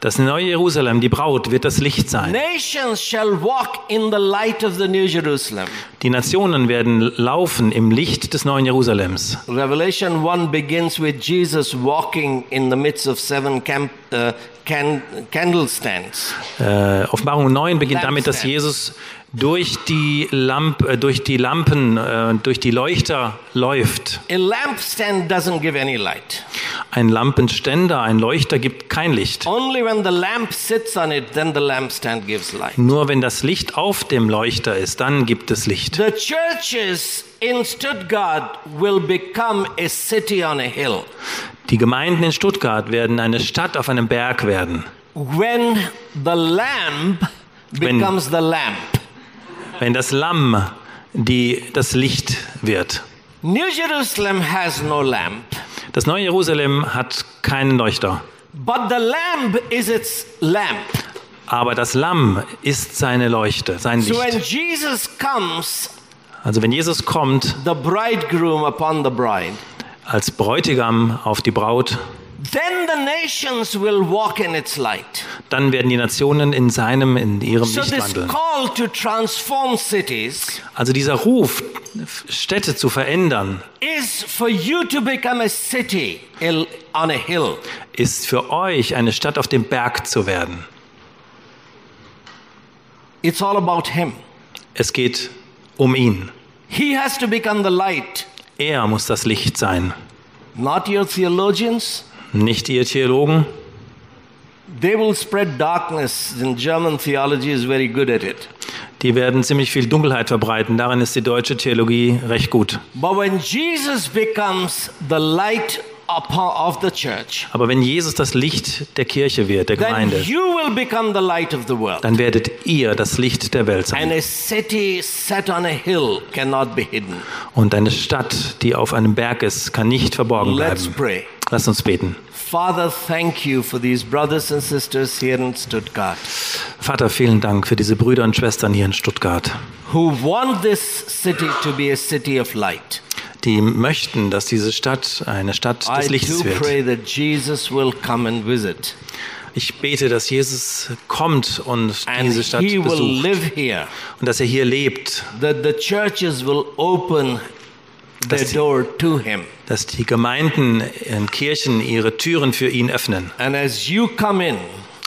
Das neue Jerusalem, die Braut, wird das Licht sein. Nations shall walk in the light of the New Jerusalem. Die Nationen werden laufen im Licht des neuen Jerusalems. Revelation 1 begins with Jesus walking in the midst of seven camp, uh, can, candle stands. Äh, Offenbarung 9 beginnt damit, dass. Jesus durch die, Lamp, äh, durch die Lampen, äh, durch die Leuchter läuft. A lampstand doesn't give any light. Ein Lampenständer, ein Leuchter gibt kein Licht. Only when the lamp sits on it, then the lampstand gives light. Nur wenn das Licht auf dem Leuchter ist, dann gibt es Licht. The churches in Stuttgart will become a city on a hill. Die Gemeinden in Stuttgart werden eine Stadt auf einem Berg werden. When the lamp Wenn- becomes the lamp. Wenn das Lamm die, das Licht wird. New Jerusalem has no lamp, Das neue Jerusalem hat keinen Leuchter. but the lamp is its lamp. Aber das Lamm ist seine Leuchte, sein So when Licht. Jesus comes, Also wenn Jesus kommt the bridegroom upon the bride, als Bräutigam auf die Braut, then the nations will walk in its light. dann werden die Nationen in seinem, in ihrem So Licht this wandeln. call to transform cities Also dieser Ruf, Städte zu verändern, is for you to become a city on a hill. ist für euch eine Stadt auf dem Berg zu werden. It's all about him. Es geht um ihn. He has to become the light, Er muss das Licht sein. not your theologians. Nicht ihr Theologen. They will spread darkness, and German theology is very good at it. Die werden ziemlich viel Dunkelheit verbreiten. Darin ist die deutsche Theologie recht gut. But when Jesus becomes the light of the church, Aber wenn Jesus das Licht der Kirche wird, der then Gemeinde, you will become the light of the world. dann werdet ihr das Licht der Welt And sein. a city set on a hill cannot be hidden. Und eine Stadt, die auf einem Berg ist, kann nicht verborgen Let's bleiben. pray. Lasst uns beten. Father, thank you for these brothers and sisters here in Stuttgart Vater, vielen Dank für diese Brüder und Schwestern hier in Stuttgart, who want this city to be a city of light. die möchten, dass diese Stadt eine Stadt I des Lichts do wird. pray that Jesus will come and visit Ich bete, dass Jesus kommt und and diese Stadt he will besucht live here, und dass er hier lebt, that the churches will open Dass die- door to him. dass die Gemeinden in Kirchen ihre Türen für ihn öffnen. And as you come in,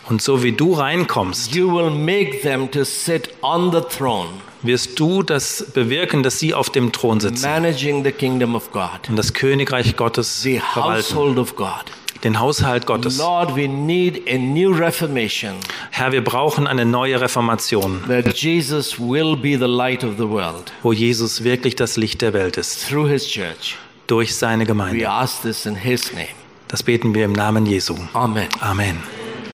Und so wie du reinkommst, you will make them to sit on the throne, wirst du das bewirken, dass sie auf dem Thron sitzen managing the kingdom of God, und das Königreich Gottes the verwalten, household of God. Den Haushalt Gottes. Lord, we need a new reformation Herr, wir brauchen eine neue Reformation, that Jesus will be the light of the world wo Jesus wirklich das Licht der Welt ist, through his church. durch seine We Gemeinde. ask this in his name. Das beten wir im Namen Jesu. Amen. Amen.